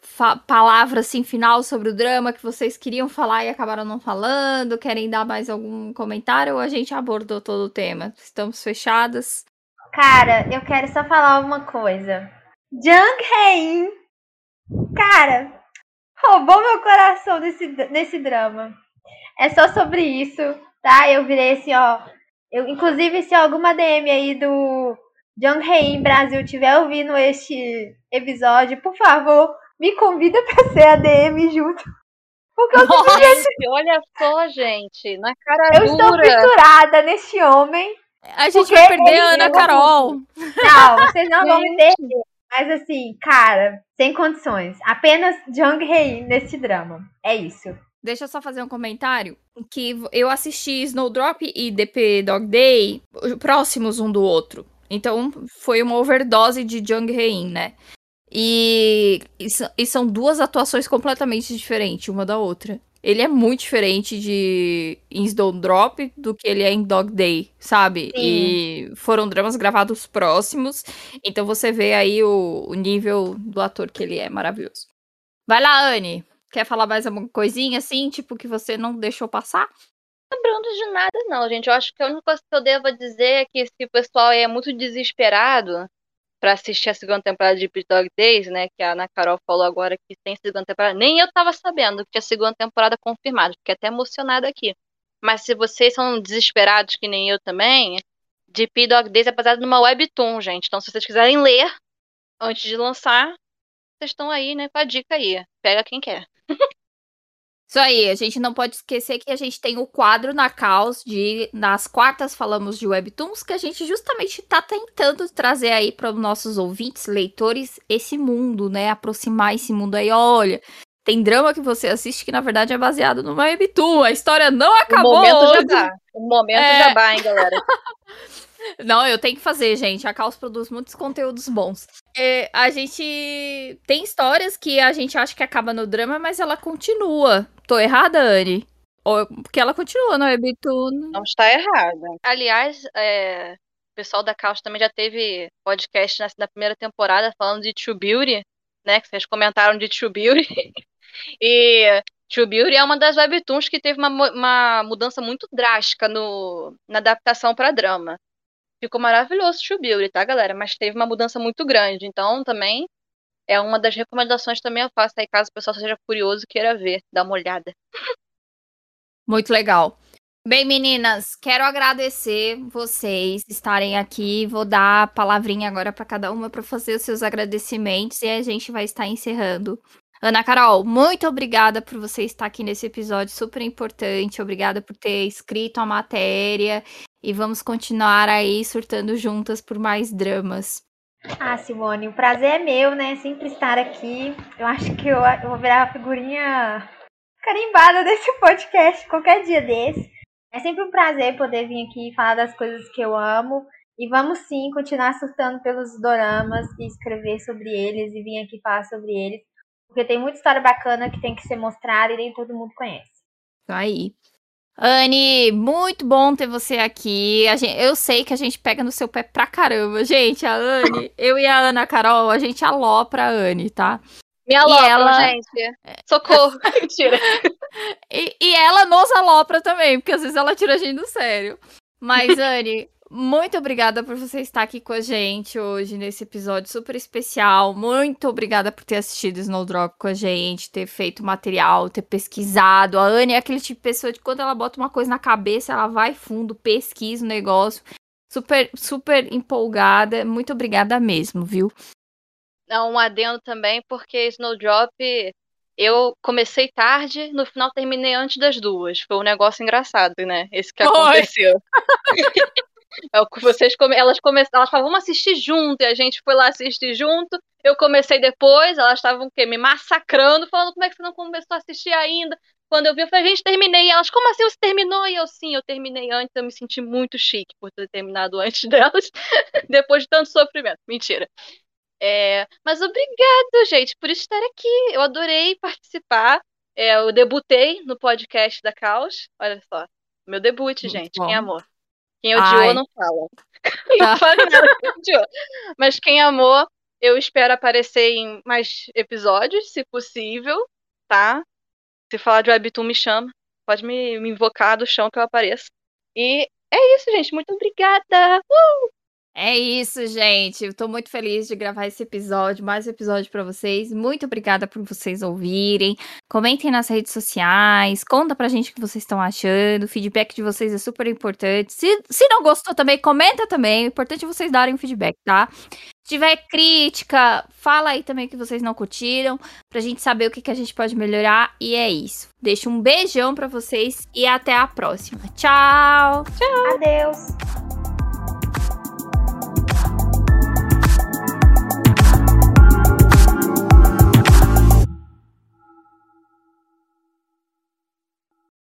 S1: palavra assim final sobre o drama que vocês queriam falar e acabaram não falando? Querem dar mais algum comentário ou a gente abordou todo o tema? Estamos fechadas?
S2: Cara, eu quero só falar uma coisa. Jung Hae cara, roubou meu coração nesse, nesse drama. É só sobre isso, tá? Eu virei assim, ó. Eu, inclusive, se alguma DM aí do Jung Hae Brasil estiver ouvindo este episódio, por favor, me convida pra ser a DM junto.
S3: Porque eu simplesmente... Olha só, gente, na cara
S2: Eu estou fissurada neste homem.
S1: A gente vai perder a Ana Carol.
S2: Não, vocês não vão me perder. Mas assim, cara, sem condições. Apenas Jung Hae nesse drama. É isso.
S1: Deixa eu só fazer um comentário. Que eu assisti Snowdrop e DP Dog Day próximos um do outro. Então foi uma overdose de Jung Hae, né? E, e, são duas atuações completamente diferentes uma da outra. Ele é muito diferente de em Snowdrop do que ele é em Dog Day, sabe? Sim. E foram dramas gravados próximos, então você vê aí o, o nível do ator que ele é maravilhoso. Vai lá, Anne. Quer falar mais alguma coisinha assim, tipo, que você não deixou passar?
S3: lembrando de nada, não, gente. Eu acho que a única coisa que eu devo dizer é que se o pessoal é muito desesperado para assistir a segunda temporada de Pit Dog Days, né? Que a Ana Carol falou agora que tem segunda temporada. Nem eu tava sabendo que tinha segunda temporada confirmada. Fiquei até emocionada aqui. Mas se vocês são desesperados, que nem eu também, de Pit Dog Days é baseado numa webtoon, gente. Então, se vocês quiserem ler antes de lançar, vocês estão aí, né, com a dica aí. Pega quem quer.
S1: Isso aí, a gente não pode esquecer que a gente tem o quadro na Caos de nas quartas falamos de webtoons que a gente justamente está tentando trazer aí para os nossos ouvintes, leitores esse mundo, né, aproximar esse mundo aí. Olha, tem drama que você assiste que na verdade é baseado numa webtoon. A história não acabou.
S3: O momento já dá. O momento é... já vai, hein, galera. *laughs*
S1: Não, eu tenho que fazer, gente. A Caos produz muitos conteúdos bons. É, a gente tem histórias que a gente acha que acaba no drama, mas ela continua. Tô errada, Anne? Ou, porque ela continua no Webtoon.
S3: Não está errada. Aliás, é, o pessoal da Caos também já teve podcast na, na, primeira temporada falando de True Beauty, né? Que vocês comentaram de True Beauty. *laughs* e True Beauty é uma das webtoons que teve uma, uma mudança muito drástica no, na adaptação para drama. Ficou maravilhoso o Beauty, tá, galera? Mas teve uma mudança muito grande. Então, também é uma das recomendações também eu faço aí, caso o pessoal seja curioso e queira ver, dá uma olhada.
S1: Muito legal. Bem, meninas, quero agradecer vocês estarem aqui. Vou dar a palavrinha agora para cada uma para fazer os seus agradecimentos e a gente vai estar encerrando. Ana Carol, muito obrigada por você estar aqui nesse episódio super importante. Obrigada por ter escrito a matéria e vamos continuar aí surtando juntas por mais dramas.
S2: Ah, Simone, o prazer é meu, né? Sempre estar aqui. Eu acho que eu, eu vou virar a figurinha carimbada desse podcast qualquer dia desse. É sempre um prazer poder vir aqui e falar das coisas que eu amo. E vamos sim continuar surtando pelos doramas e escrever sobre eles e vir aqui falar sobre eles. Porque tem muita história bacana que tem que ser mostrada e nem todo mundo conhece.
S1: Isso aí. Anne, muito bom ter você aqui. Gente, eu sei que a gente pega no seu pé pra caramba. Gente, a Anne, *laughs* eu e a Ana Carol, a gente alopra a Anne, tá?
S3: Me alopra, ela... gente. Socorro. *laughs* Mentira.
S1: e, e ela nos alopra também, porque às vezes ela tira a gente do sério. Mas, *laughs* Anne, muito obrigada por você estar aqui com a gente hoje nesse episódio super especial. Muito obrigada por ter assistido Snowdrop com a gente, ter feito material, ter pesquisado. A Anne é aquele tipo de pessoa que quando ela bota uma coisa na cabeça, ela vai fundo, pesquisa o negócio. Super, super empolgada. Muito obrigada mesmo, viu?
S3: Um adendo também, porque Snowdrop eu comecei tarde, no final terminei antes das duas. Foi um negócio engraçado, né? Esse que aconteceu. *laughs* É o que vocês come... elas começaram, elas falavam, vamos assistir junto, e a gente foi lá assistir junto. Eu comecei depois, elas estavam o quê? Me massacrando, falando como é que você não começou a assistir ainda. Quando eu vi, eu falei, gente, terminei. E elas, como assim você terminou? E eu, sim, eu terminei antes, eu me senti muito chique por ter terminado *laughs* antes delas, depois de tanto sofrimento. Mentira. É... Mas obrigada, gente, por estar aqui. Eu adorei participar. É, eu debutei no podcast da Caos. Olha só. Meu debut, muito gente. Bom. Quem amou? Quem odiou Ai. não fala. *laughs* Não fala nada quem odiou. Mas quem amou, eu espero aparecer em mais episódios, se possível, tá? Se falar de Webtoon, me chama. Pode me, me invocar do chão que eu apareço. E é isso, gente. Muito obrigada! Uh!
S1: É isso, gente. Eu tô muito feliz de gravar esse episódio, mais um episódio para vocês. Muito obrigada por vocês ouvirem. Comentem nas redes sociais, conta pra gente o que vocês estão achando. O feedback de vocês é super importante. Se, se não gostou também, comenta também. O importante é vocês darem feedback, tá? Se tiver crítica, fala aí também o que vocês não curtiram, pra gente saber o que, que a gente pode melhorar. E é isso. Deixo um beijão para vocês e até a próxima. Tchau!
S2: Tchau! Adeus!